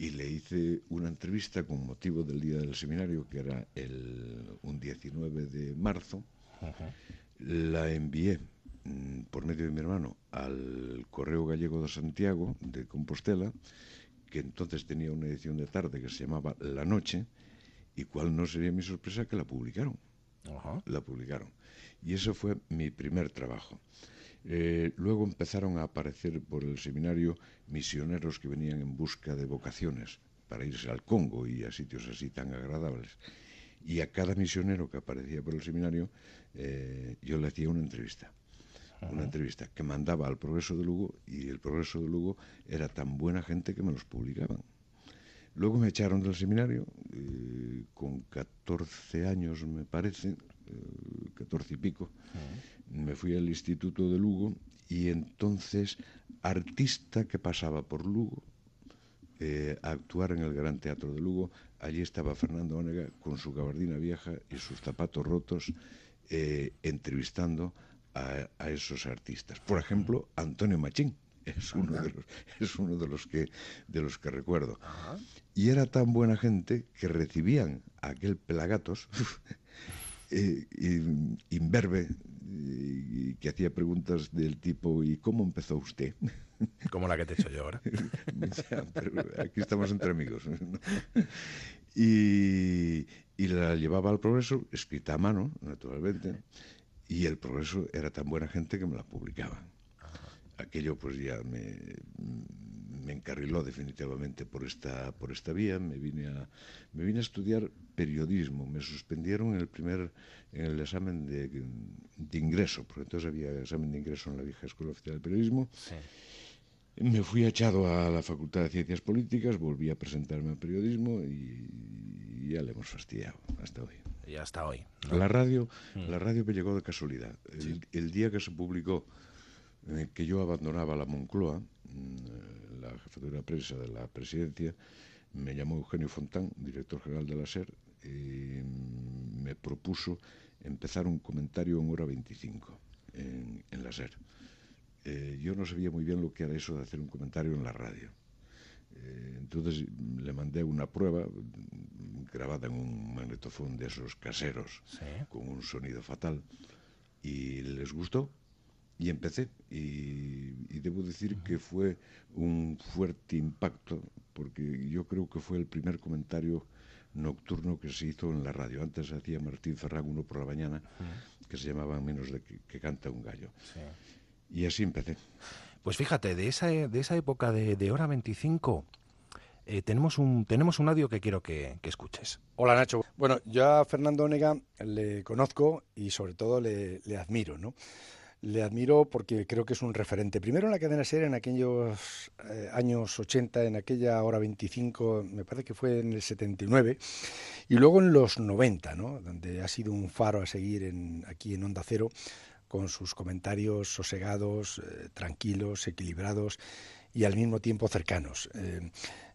Y le hice una entrevista con motivo del día del seminario, que era el, un 19 de marzo. La envié mm, por medio de mi hermano al Correo Gallego de Santiago, de Compostela, que entonces tenía una edición de tarde que se llamaba La Noche, y cuál no sería mi sorpresa que la publicaron. La publicaron. Y eso fue mi primer trabajo. Eh, luego empezaron a aparecer por el seminario misioneros que venían en busca de vocaciones para irse al Congo y a sitios así tan agradables. Y a cada misionero que aparecía por el seminario, eh, yo le hacía una entrevista. Una entrevista que mandaba al Progreso de Lugo y el Progreso de Lugo era tan buena gente que me los publicaban. Luego me echaron del seminario, eh, con 14 años me parece, eh, 14 y pico, me fui al Instituto de Lugo y entonces, artista que pasaba por Lugo, eh, a actuar en el Gran Teatro de Lugo, allí estaba Fernando Onega con su gabardina vieja y sus zapatos rotos, eh, entrevistando a, a esos artistas. Por ejemplo, Antonio Machín. Es uno, de los, es uno de los que de los que recuerdo. Y era tan buena gente que recibían a aquel Pelagatos eh, imberbe y, que hacía preguntas del tipo ¿y cómo empezó usted? Como la que te he hecho yo ahora. Ya, pero aquí estamos entre amigos. ¿no? Y, y la llevaba al progreso, escrita a mano, naturalmente, y el progreso era tan buena gente que me la publicaban. Aquello pues ya me, me encarriló definitivamente por esta, por esta vía, me vine, a, me vine a estudiar periodismo, me suspendieron en el primer, en el examen de, de ingreso, porque entonces había examen de ingreso en la vieja Escuela Oficial de Periodismo. Me fui echado a la Facultad de Ciencias Políticas, volví a presentarme a periodismo y ya le hemos fastidiado hasta hoy. Y hasta hoy. ¿no? La radio, Mm. la radio me llegó de casualidad. El, el día que se publicó eh, que yo abandonaba la Moncloa, la jefatura de prensa de la presidencia, me llamó Eugenio Fontán, director general de la SER, y me propuso empezar un comentario en hora 25 en, en la SER. eh, yo no sabía muy bien lo que era eso de hacer un comentario en la radio. Eh, entonces le mandé una prueba grabada en un magnetofón de esos caseros con un sonido fatal y les gustó y empecé y, debo decir que fue un fuerte impacto porque yo creo que fue el primer comentario nocturno que se hizo en la radio. Antes hacía Martín Ferrán uno por la mañana que se llamaba Menos de que, canta un gallo. Y así empecé. Pues fíjate, de esa, de esa época de, hora 25, eh, tenemos, un, tenemos un audio que quiero que, escuches. Hola Nacho. Bueno, yo a Fernando Onega le conozco y sobre todo le, le admiro, ¿no? Le admiro porque creo que es un referente. Primero en la cadena serie en aquellos eh, años 80, en aquella hora 25, me parece que fue en el 79, y luego en los 90, ¿no? donde ha sido un faro a seguir en, aquí en Onda Cero, con sus comentarios sosegados, eh, tranquilos, equilibrados y al mismo tiempo cercanos. Eh,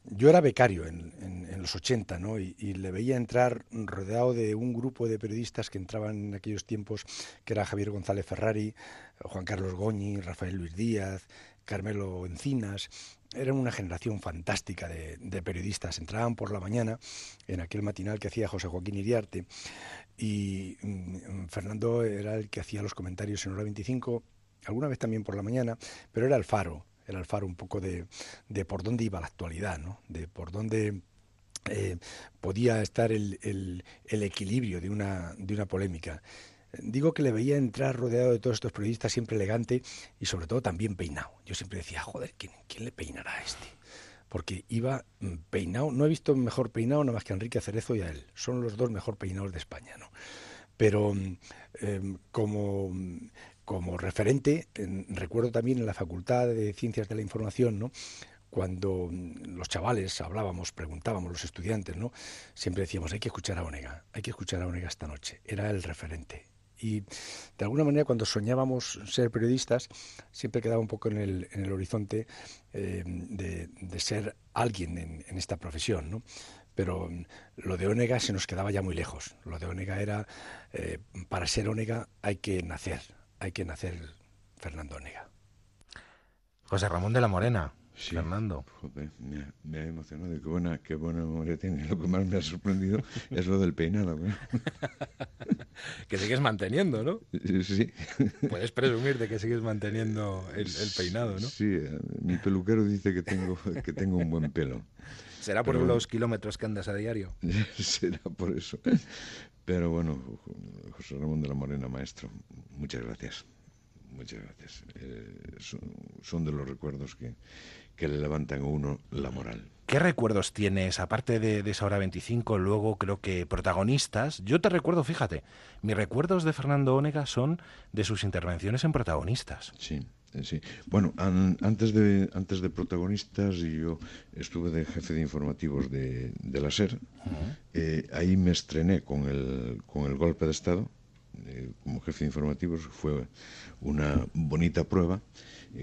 yo era becario en, los 80 ¿no? Y, le veía entrar rodeado de un grupo de periodistas que entraban en aquellos tiempos, que era Javier González Ferrari, Juan Carlos Goñi, Rafael Luis Díaz, Carmelo Encinas. Eran una generación fantástica de, periodistas. Entraban por la mañana en aquel matinal que hacía José Joaquín Iriarte y mm, Fernando era el que hacía los comentarios en hora 25, alguna vez también por la mañana, pero era el faro, el alfaro un poco de, de por dónde iba la actualidad, ¿no? de por dónde eh, podía estar el, el, equilibrio de una, de una polémica. Digo que le veía entrar rodeado de todos estos periodistas, siempre elegante y sobre todo también peinado. Yo siempre decía, joder, ¿quién, quién le peinará a este? Porque iba mm, peinado, no he visto mejor peinado nada más que a Enrique Cerezo y a él. Son los dos mejor peinados de España, ¿no? Pero mm, em, como como referente, recuerdo también en la Facultad de Ciencias de la Información, ¿no? cuando los chavales hablábamos, preguntábamos, los estudiantes, ¿no? siempre decíamos, hay que escuchar a Onega, hay que escuchar a Onega esta noche. Era el referente. Y de alguna manera cuando soñábamos ser periodistas, siempre quedaba un poco en el, en el horizonte eh, de, de, ser alguien en, en esta profesión. ¿no? pero lo de Onega se nos quedaba ya muy lejos. Lo de Onega era, eh, para ser Onega hay que nacer, hay que nacer Fernando Onega. José Ramón de la Morena. Fernando. me, ha emocionado. Qué buena, qué buena memoria tiene. Lo que más me ha sorprendido es lo del peinado. que sigues manteniendo, ¿no? Sí. Puedes presumir de que sigues manteniendo el, peinado, ¿no? Sí, eh, mi peluquero dice que tengo, que tengo un buen pelo. ¿Será por los kilómetros que andas a diario? Será por eso. Pero bueno, José Ramón de la Morena, maestro, muchas gracias. Muchas gracias. Eh, son, de los recuerdos que, que, le levantan a uno la moral. ¿Qué recuerdos tienes, aparte de, esa hora 25, luego creo que protagonistas? Yo te recuerdo, fíjate, mis recuerdos de Fernando Ónega son de sus intervenciones en protagonistas. Sí. Eh, sí. Bueno, antes, de, antes de protagonistas, yo estuve de jefe de informativos de, la SER. Eh, ahí me estrené con el, con el golpe de Estado. Eh, como jefe de informativos fue una bonita prueba.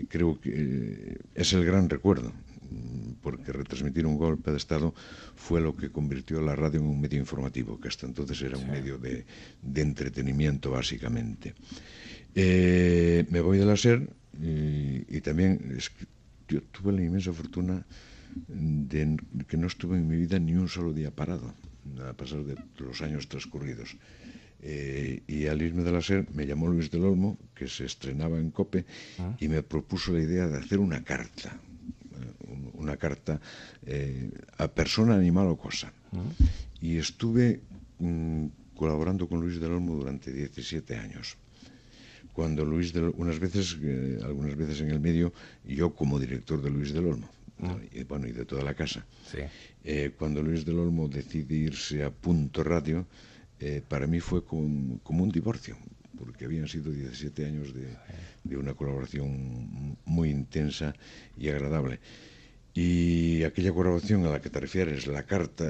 creo que es el gran recuerdo, porque retransmitir un golpe de Estado fue lo que convirtió la radio en un medio informativo, que hasta entonces era un medio de, entretenimiento básicamente. Me voy de la SER, y, también es que yo tuve la inmensa fortuna de que no estuve en mi vida ni un solo día parado, a pesar de los años transcurridos. Eh, y al irme de la SER me llamó Luis del Olmo, que se estrenaba en COPE, ah. y me propuso la idea de hacer una carta, eh, una carta eh, a persona, animal o cosa. Ah. Y estuve mm, colaborando con Luis del Olmo durante 17 años cuando Luis del, unas veces, eh, algunas veces en el medio, yo como director de Luis del Olmo, mm. y, bueno, y de toda la casa, eh, cuando Luis del Olmo decide irse a Punto Radio, eh, para mí fue como, como, un divorcio, porque habían sido 17 años de, de una colaboración muy intensa y agradable. Y aquella colaboración a la que te refieres, la carta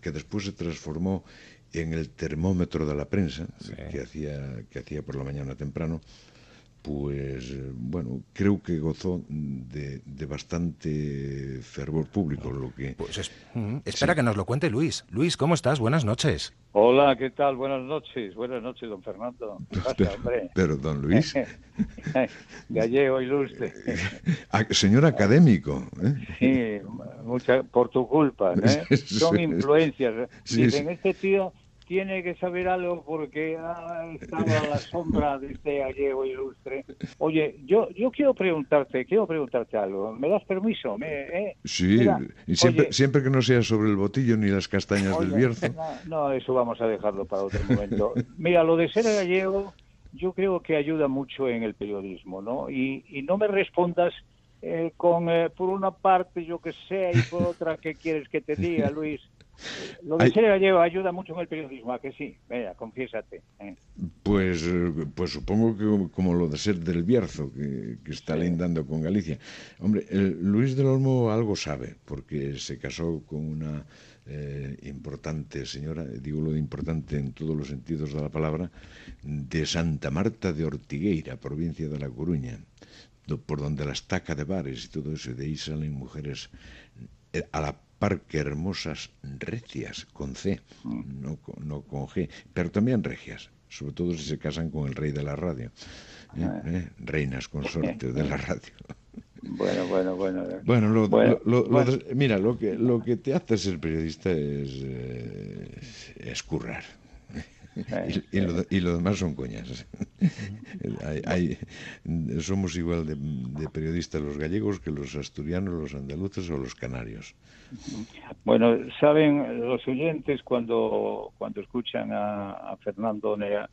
que después se transformó en el termómetro de la prensa que hacía que hacía por la mañana temprano pues bueno, creo que gozó de, bastante fervor público, lo que... Pues espera que nos lo cuente Luis. Luis, ¿cómo estás? Buenas noches. Hola, ¿qué tal? Buenas noches. Buenas noches, don Fernando. pero, don Luis... Gallego ilustre. Señor académico. ¿eh? Sí, mucha, por tu culpa. ¿eh? Son influencias. Dicen, este tío tiene que saber algo porque ha estado a la sombra de este gallego ilustre. Oye, yo yo quiero preguntarte, quiero preguntarte algo. ¿Me das permiso? Eh? Sí, y siempre, siempre que no sea sobre el botillo ni las castañas del Bierzo. No, eso vamos a dejarlo para otro momento. Mira, lo de ser gallego yo creo que ayuda mucho en el periodismo, ¿no? Y, y no me respondas eh, con, eh, por una parte, yo que sé, y por otra, ¿qué quieres que te diga, Luis? Lo de ser gallego ayuda mucho en el periodismo, ¿a que sí? Venga, confiésate. ¿eh? Pues, eh, pues supongo que como lo de ser del Bierzo, que, está lindando con Galicia. Hombre, Luis del Olmo algo sabe, porque se casó con una eh, importante señora, digo lo de importante en todos los sentidos de la palabra, de Santa Marta de Ortigueira, provincia de La Coruña, por donde la estaca de bares y todo eso, de ahí salen mujeres a la Parque hermosas recias, con C, mm. no, no con G, pero también regias, sobre todo si se casan con el rey de la radio, ¿eh? Ah. ¿Eh? reinas consortes de la radio. Bueno, bueno, bueno. Bueno, lo, mira, lo que, lo que te hace ser periodista es, eh, es currar. Y, lo, y, lo, demás son coñas. hay, somos igual de, de, periodistas los gallegos que los asturianos, los andaluces o los canarios. Bueno, saben los oyentes cuando, cuando escuchan a, Fernando Nea,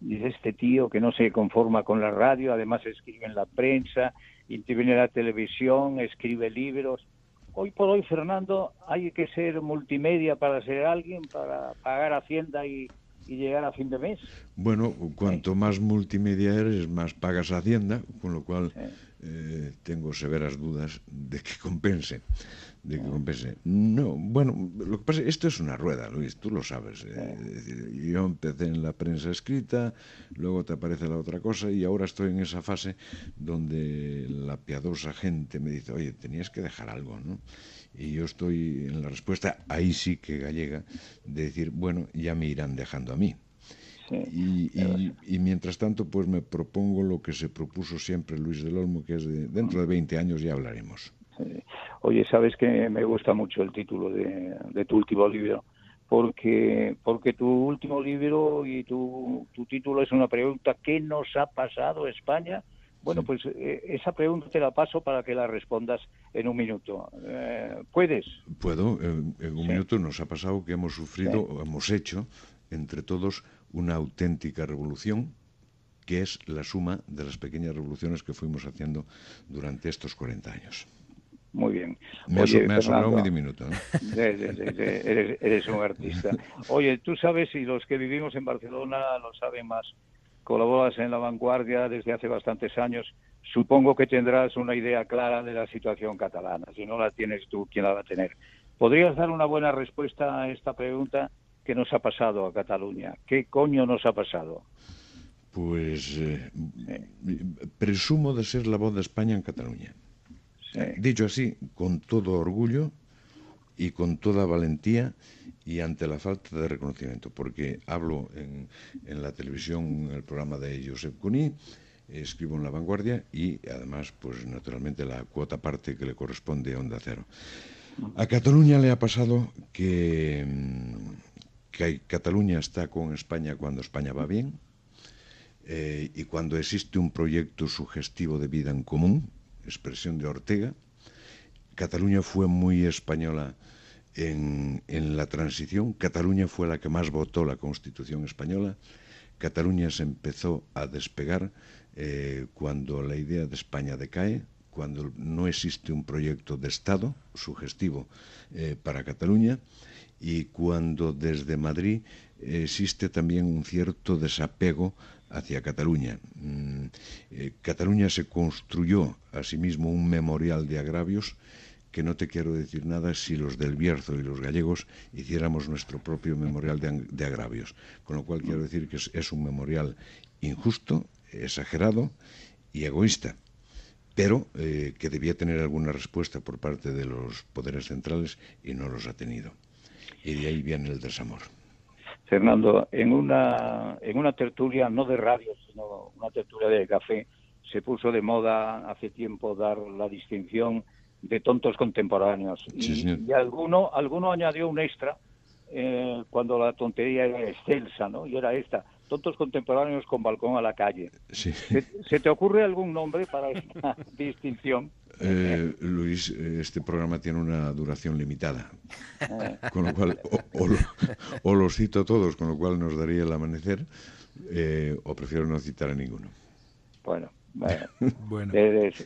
dice este tío que no se conforma con la radio, además escribe en la prensa, interviene en la televisión, escribe libros. Hoy por hoy, Fernando, hay que ser multimedia para ser alguien, para pagar Hacienda y, llegar a fin de mes. Bueno, cuanto más multimedia eres, más pagas Hacienda, con lo cual eh, tengo severas dudas de que compense de que compense. No, bueno, lo que pasa esto es una rueda, Luis, tú lo sabes. Eh, yo empecé en la prensa escrita, luego te aparece la otra cosa y ahora estoy en esa fase donde la piadosa gente me dice, oye, tenías que dejar algo, ¿no? Y yo estoy en la respuesta, ahí sí que gallega, de decir, bueno, ya me irán dejando a mí. y, y, mientras tanto, pues me propongo lo que se propuso siempre Luis del Olmo, que es de, dentro de 20 años ya hablaremos. Oye, sabes que me gusta mucho el título de, tu último libro, porque, porque tu último libro y tu, tu título es una pregunta, ¿qué nos ha pasado España? Bueno, pues eh, esa pregunta te la paso para que la respondas en un minuto. Eh, ¿Puedes? Puedo. En, un minuto nos ha pasado que hemos sufrido, hemos hecho, entre todos, una auténtica revolución que es la suma de las pequeñas revoluciones que fuimos haciendo durante estos 40 años. Muy bien. Me, Oye, ha sobrado un diminuto. eres, un artista. Oye, tú sabes, y los que vivimos en Barcelona lo saben más, colaboras en La Vanguardia desde hace bastantes años. Supongo que tendrás una idea clara de la situación catalana. Si no la tienes tú, ¿quién la va a tener? ¿Podrías dar una buena respuesta a esta pregunta? ¿Qué nos ha pasado a Cataluña? ¿Qué coño nos ha pasado? Pues eh, presumo de ser la voz de España en Cataluña. Dicho así, con todo orgullo y con toda valentía y ante la falta de reconocimiento, porque hablo en, la televisión, en el programa de Josep Cuní, escribo en La Vanguardia y además, pues naturalmente la cuota parte que le corresponde a Onda Cero. A Cataluña le ha pasado que, que Cataluña está con España cuando España va bien eh, y cuando existe un proyecto sugestivo de vida en común, expresión de Ortega. Cataluña fue muy española en, la transición. Cataluña fue la que más votó la Constitución española. Cataluña se empezó a despegar eh, cuando la idea de España decae, cuando no existe un proyecto de Estado sugestivo eh, para Cataluña y cuando desde Madrid existe también un cierto desapego hacia Cataluña. Mm, eh, Cataluña se construyó a sí mismo un memorial de agravios que no te quiero decir nada si los del Bierzo y los gallegos hiciéramos nuestro propio memorial de, agravios. Con lo cual quiero decir que es, un memorial injusto, exagerado y egoísta, pero eh, que debía tener alguna respuesta por parte de los poderes centrales y no los ha tenido. Y de ahí viene el desamor. Fernando, en una, en una tertulia, no de radio, sino una tertulia de café, se puso de moda hace tiempo dar la distinción de tontos contemporáneos. y, alguno, alguno añadió un extra eh, cuando la tontería era excelsa, ¿no? Y era esta, tontos contemporáneos con balcón a la calle. ¿Se, te ocurre algún nombre para esta distinción? Eh, Luis, este programa tiene una duración limitada, eh. con lo cual o, los cito todos, con lo cual nos daría el amanecer, o prefiero no citar a ninguno. Bueno, bueno,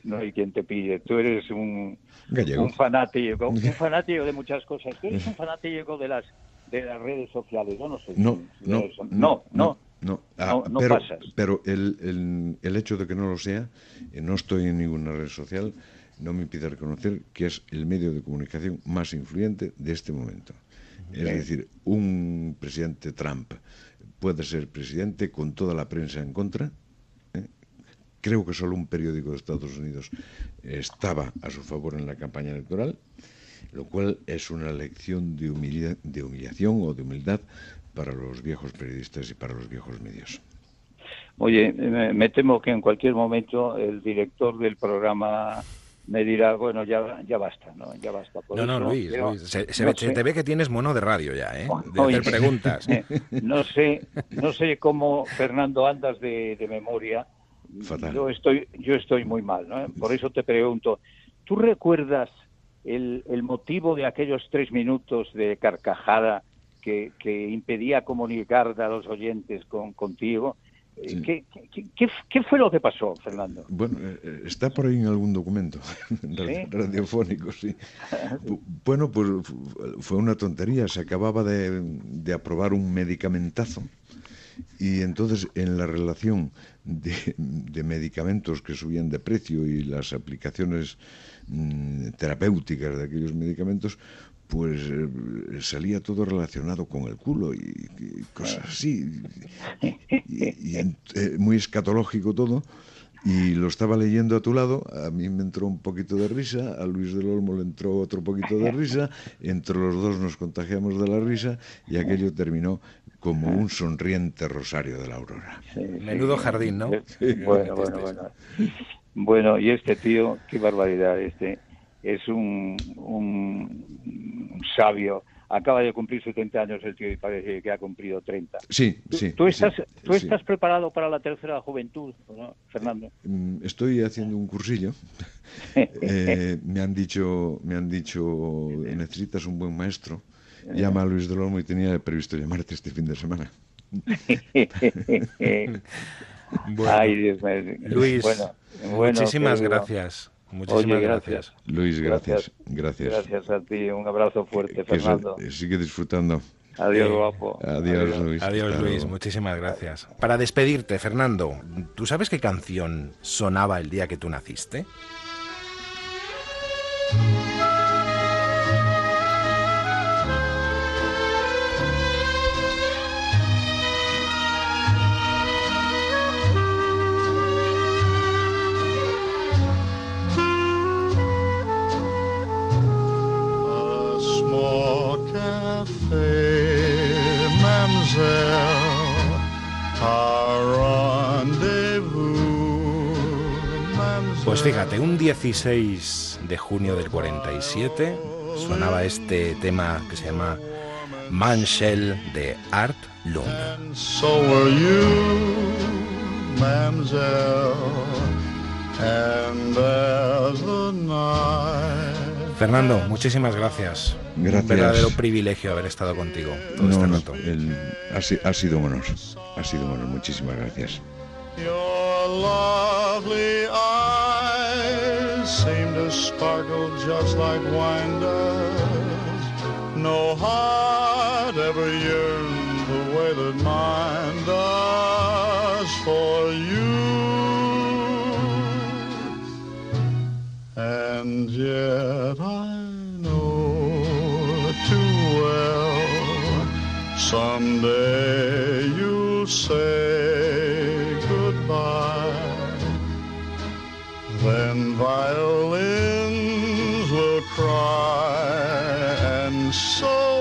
no hay quien te pille. Tú eres un, un fanático, un fanático de muchas cosas. Tú eres un fanático de las de las redes sociales. Yo no sé. No, no, no, no, no, ah, pero, pero el, el, hecho de que no lo sea, eh, no estoy en ninguna red social, no me impide reconocer que es el medio de comunicación más influyente de este momento. Es decir, un presidente Trump puede ser presidente con toda la prensa en contra, Creo que solo un periódico de Estados Unidos estaba a su favor en la campaña electoral, lo cual es una lección de, de humillación o de humildad para los viejos periodistas y para los viejos medios. Oye, me, temo que en cualquier momento el director del programa me dirá, bueno, ya, ya basta, ¿no? Ya basta. no, no, Luis, se, te ve que tienes mono de radio ya, ¿eh? De hacer preguntas. no sé, no sé cómo, Fernando, andas de memoria, yo estoy, yo estoy muy mal, ¿no? Por eso te pregunto, ¿tú recuerdas el, el motivo de aquellos tres minutos de carcajada que, que impedía comunicar a los oyentes con, contigo? ¿Qué, qué, qué, fue lo que pasó, Fernando? Bueno, eh, eh, está por ahí en algún documento radiofónico, sí. bueno, pues fue una tontería. Se acababa de, de aprobar un medicamentazo y entonces en la relación de, medicamentos que subían de precio y las aplicaciones mm, terapéuticas de aquellos medicamentos, pues eh, salía todo relacionado con el culo y, cosas así. Y, eh, muy escatológico todo. Y lo estaba leyendo a tu lado, a mí me entró un poquito de risa, a Luis del Olmo le entró otro poquito de risa, entre los dos nos contagiamos de la risa y aquello terminó como un sonriente rosario de la aurora. Menudo jardín, ¿no? bueno, bueno, bueno. Bueno, y este tío, qué barbaridad, este es un, un sabio. Acaba de cumplir 70 años el tío y parece que ha cumplido 30. Sí, sí. ¿Tú estás, ¿tú estás preparado para la tercera juventud, Fernando? Mm, estoy haciendo un cursillo. Eh, me han dicho, me han dicho, necesitas un buen maestro llama a Luis del Olmo y tenía previsto llamarte este fin de semana. Ay, Dios Luis, muchísimas gracias. Muchísimas gracias. Luis, gracias, gracias. Gracias a ti. Un abrazo fuerte, Fernando. sigue disfrutando. Adiós, guapo. Adiós, Luis. Adiós, Luis. Muchísimas gracias. Para despedirte, Fernando, ¿tú sabes qué canción sonaba el día que tú naciste? 16 de junio del 47 sonaba este tema que se llama Manshell de Art Lund. Fernando, muchísimas gracias. Gracias. Un verdadero privilegio haber estado contigo todo este rato. ha, ha, sido honor. Ha sido honor. Muchísimas gracias. Seem to sparkle just like wine does. No heart ever yearned the way that mine does for you. And yet I know too well someday you'll say violins will cry, and so.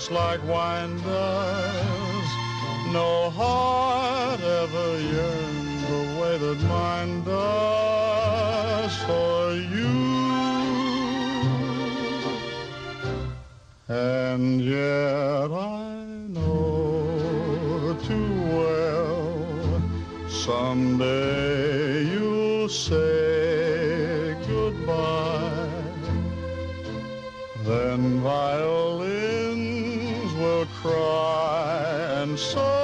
just like wine does. No heart ever yearned the way that mine does for you. And yet I know too well someday. cry and so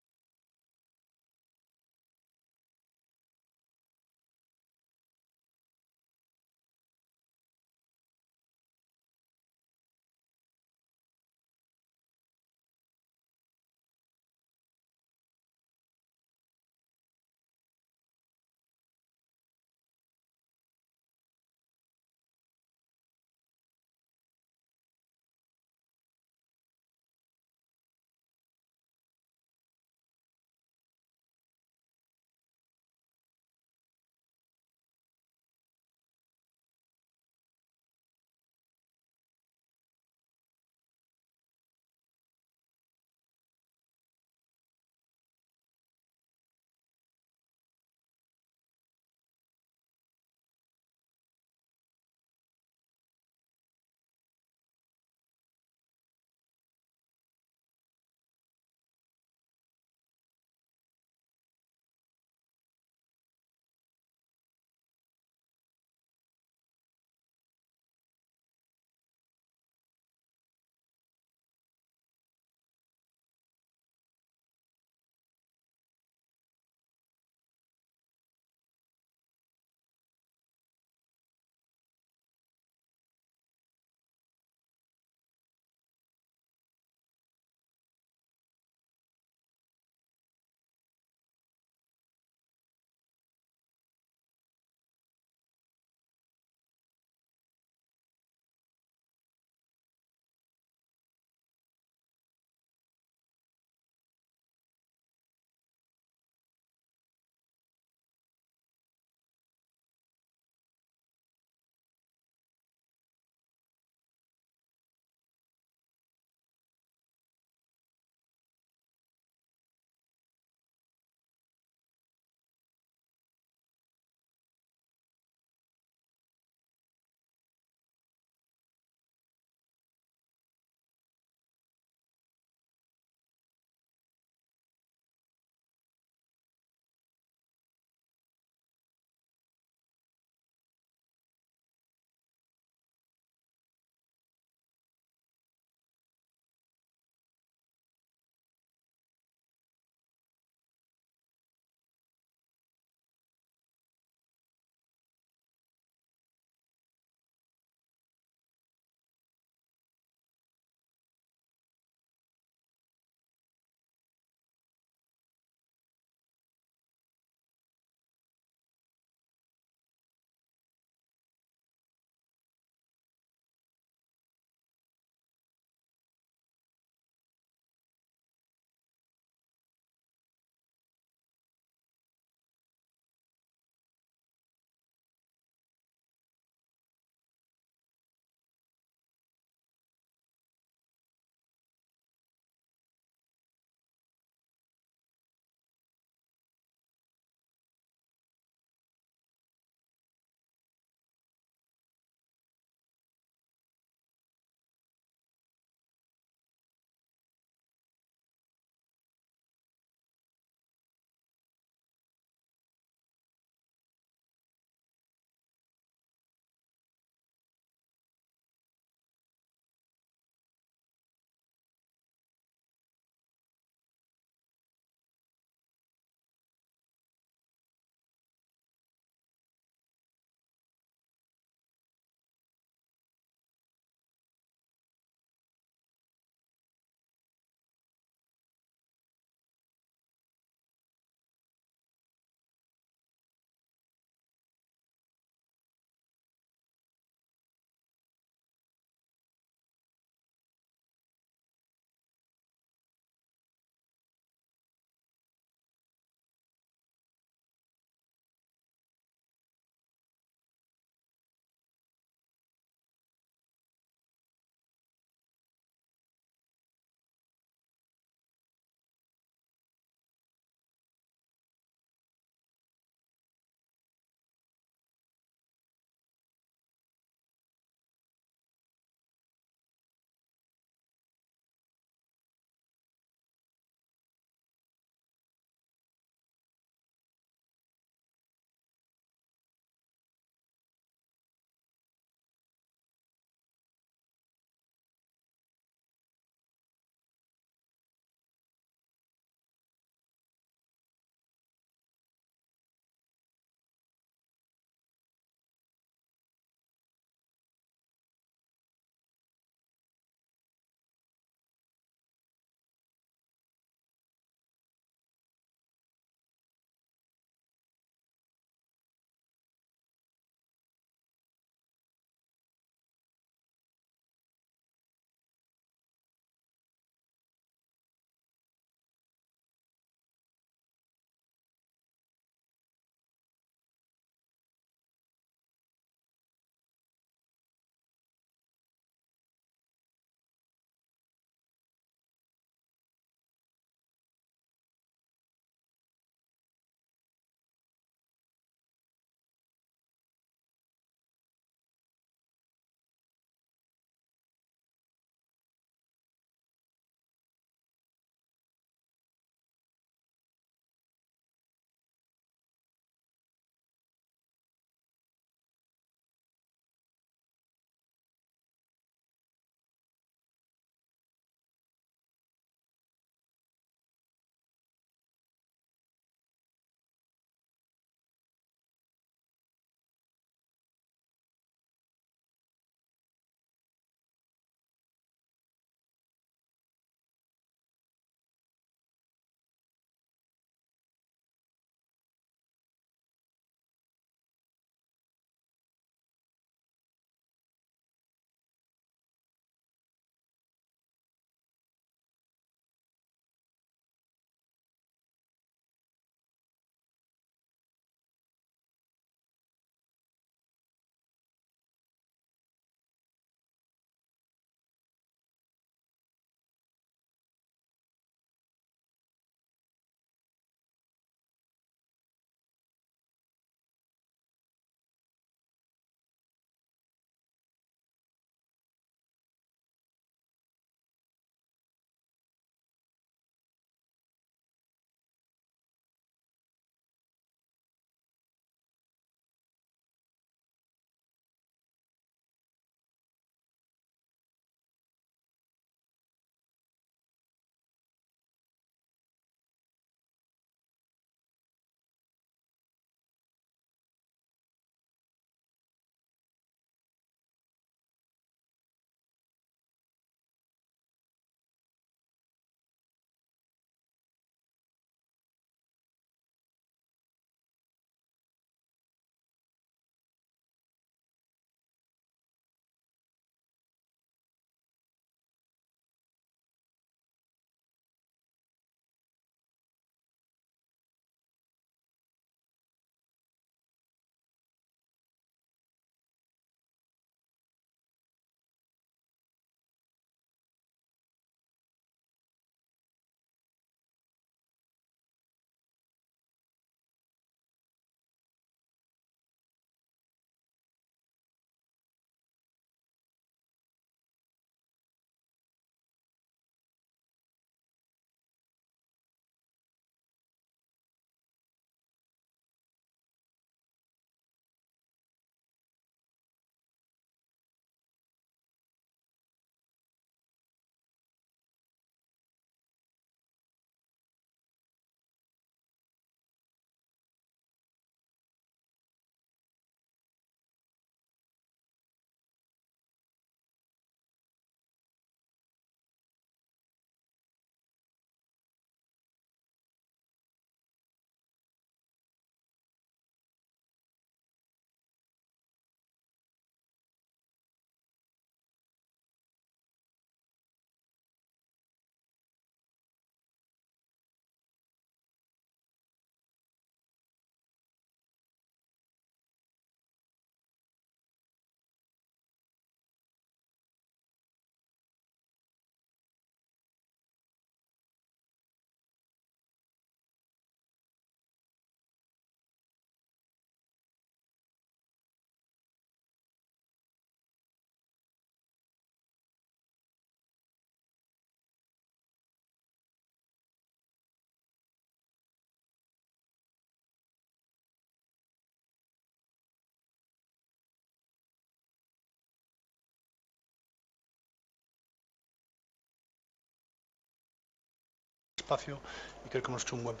espacio y creo que hemos hecho un buen partido.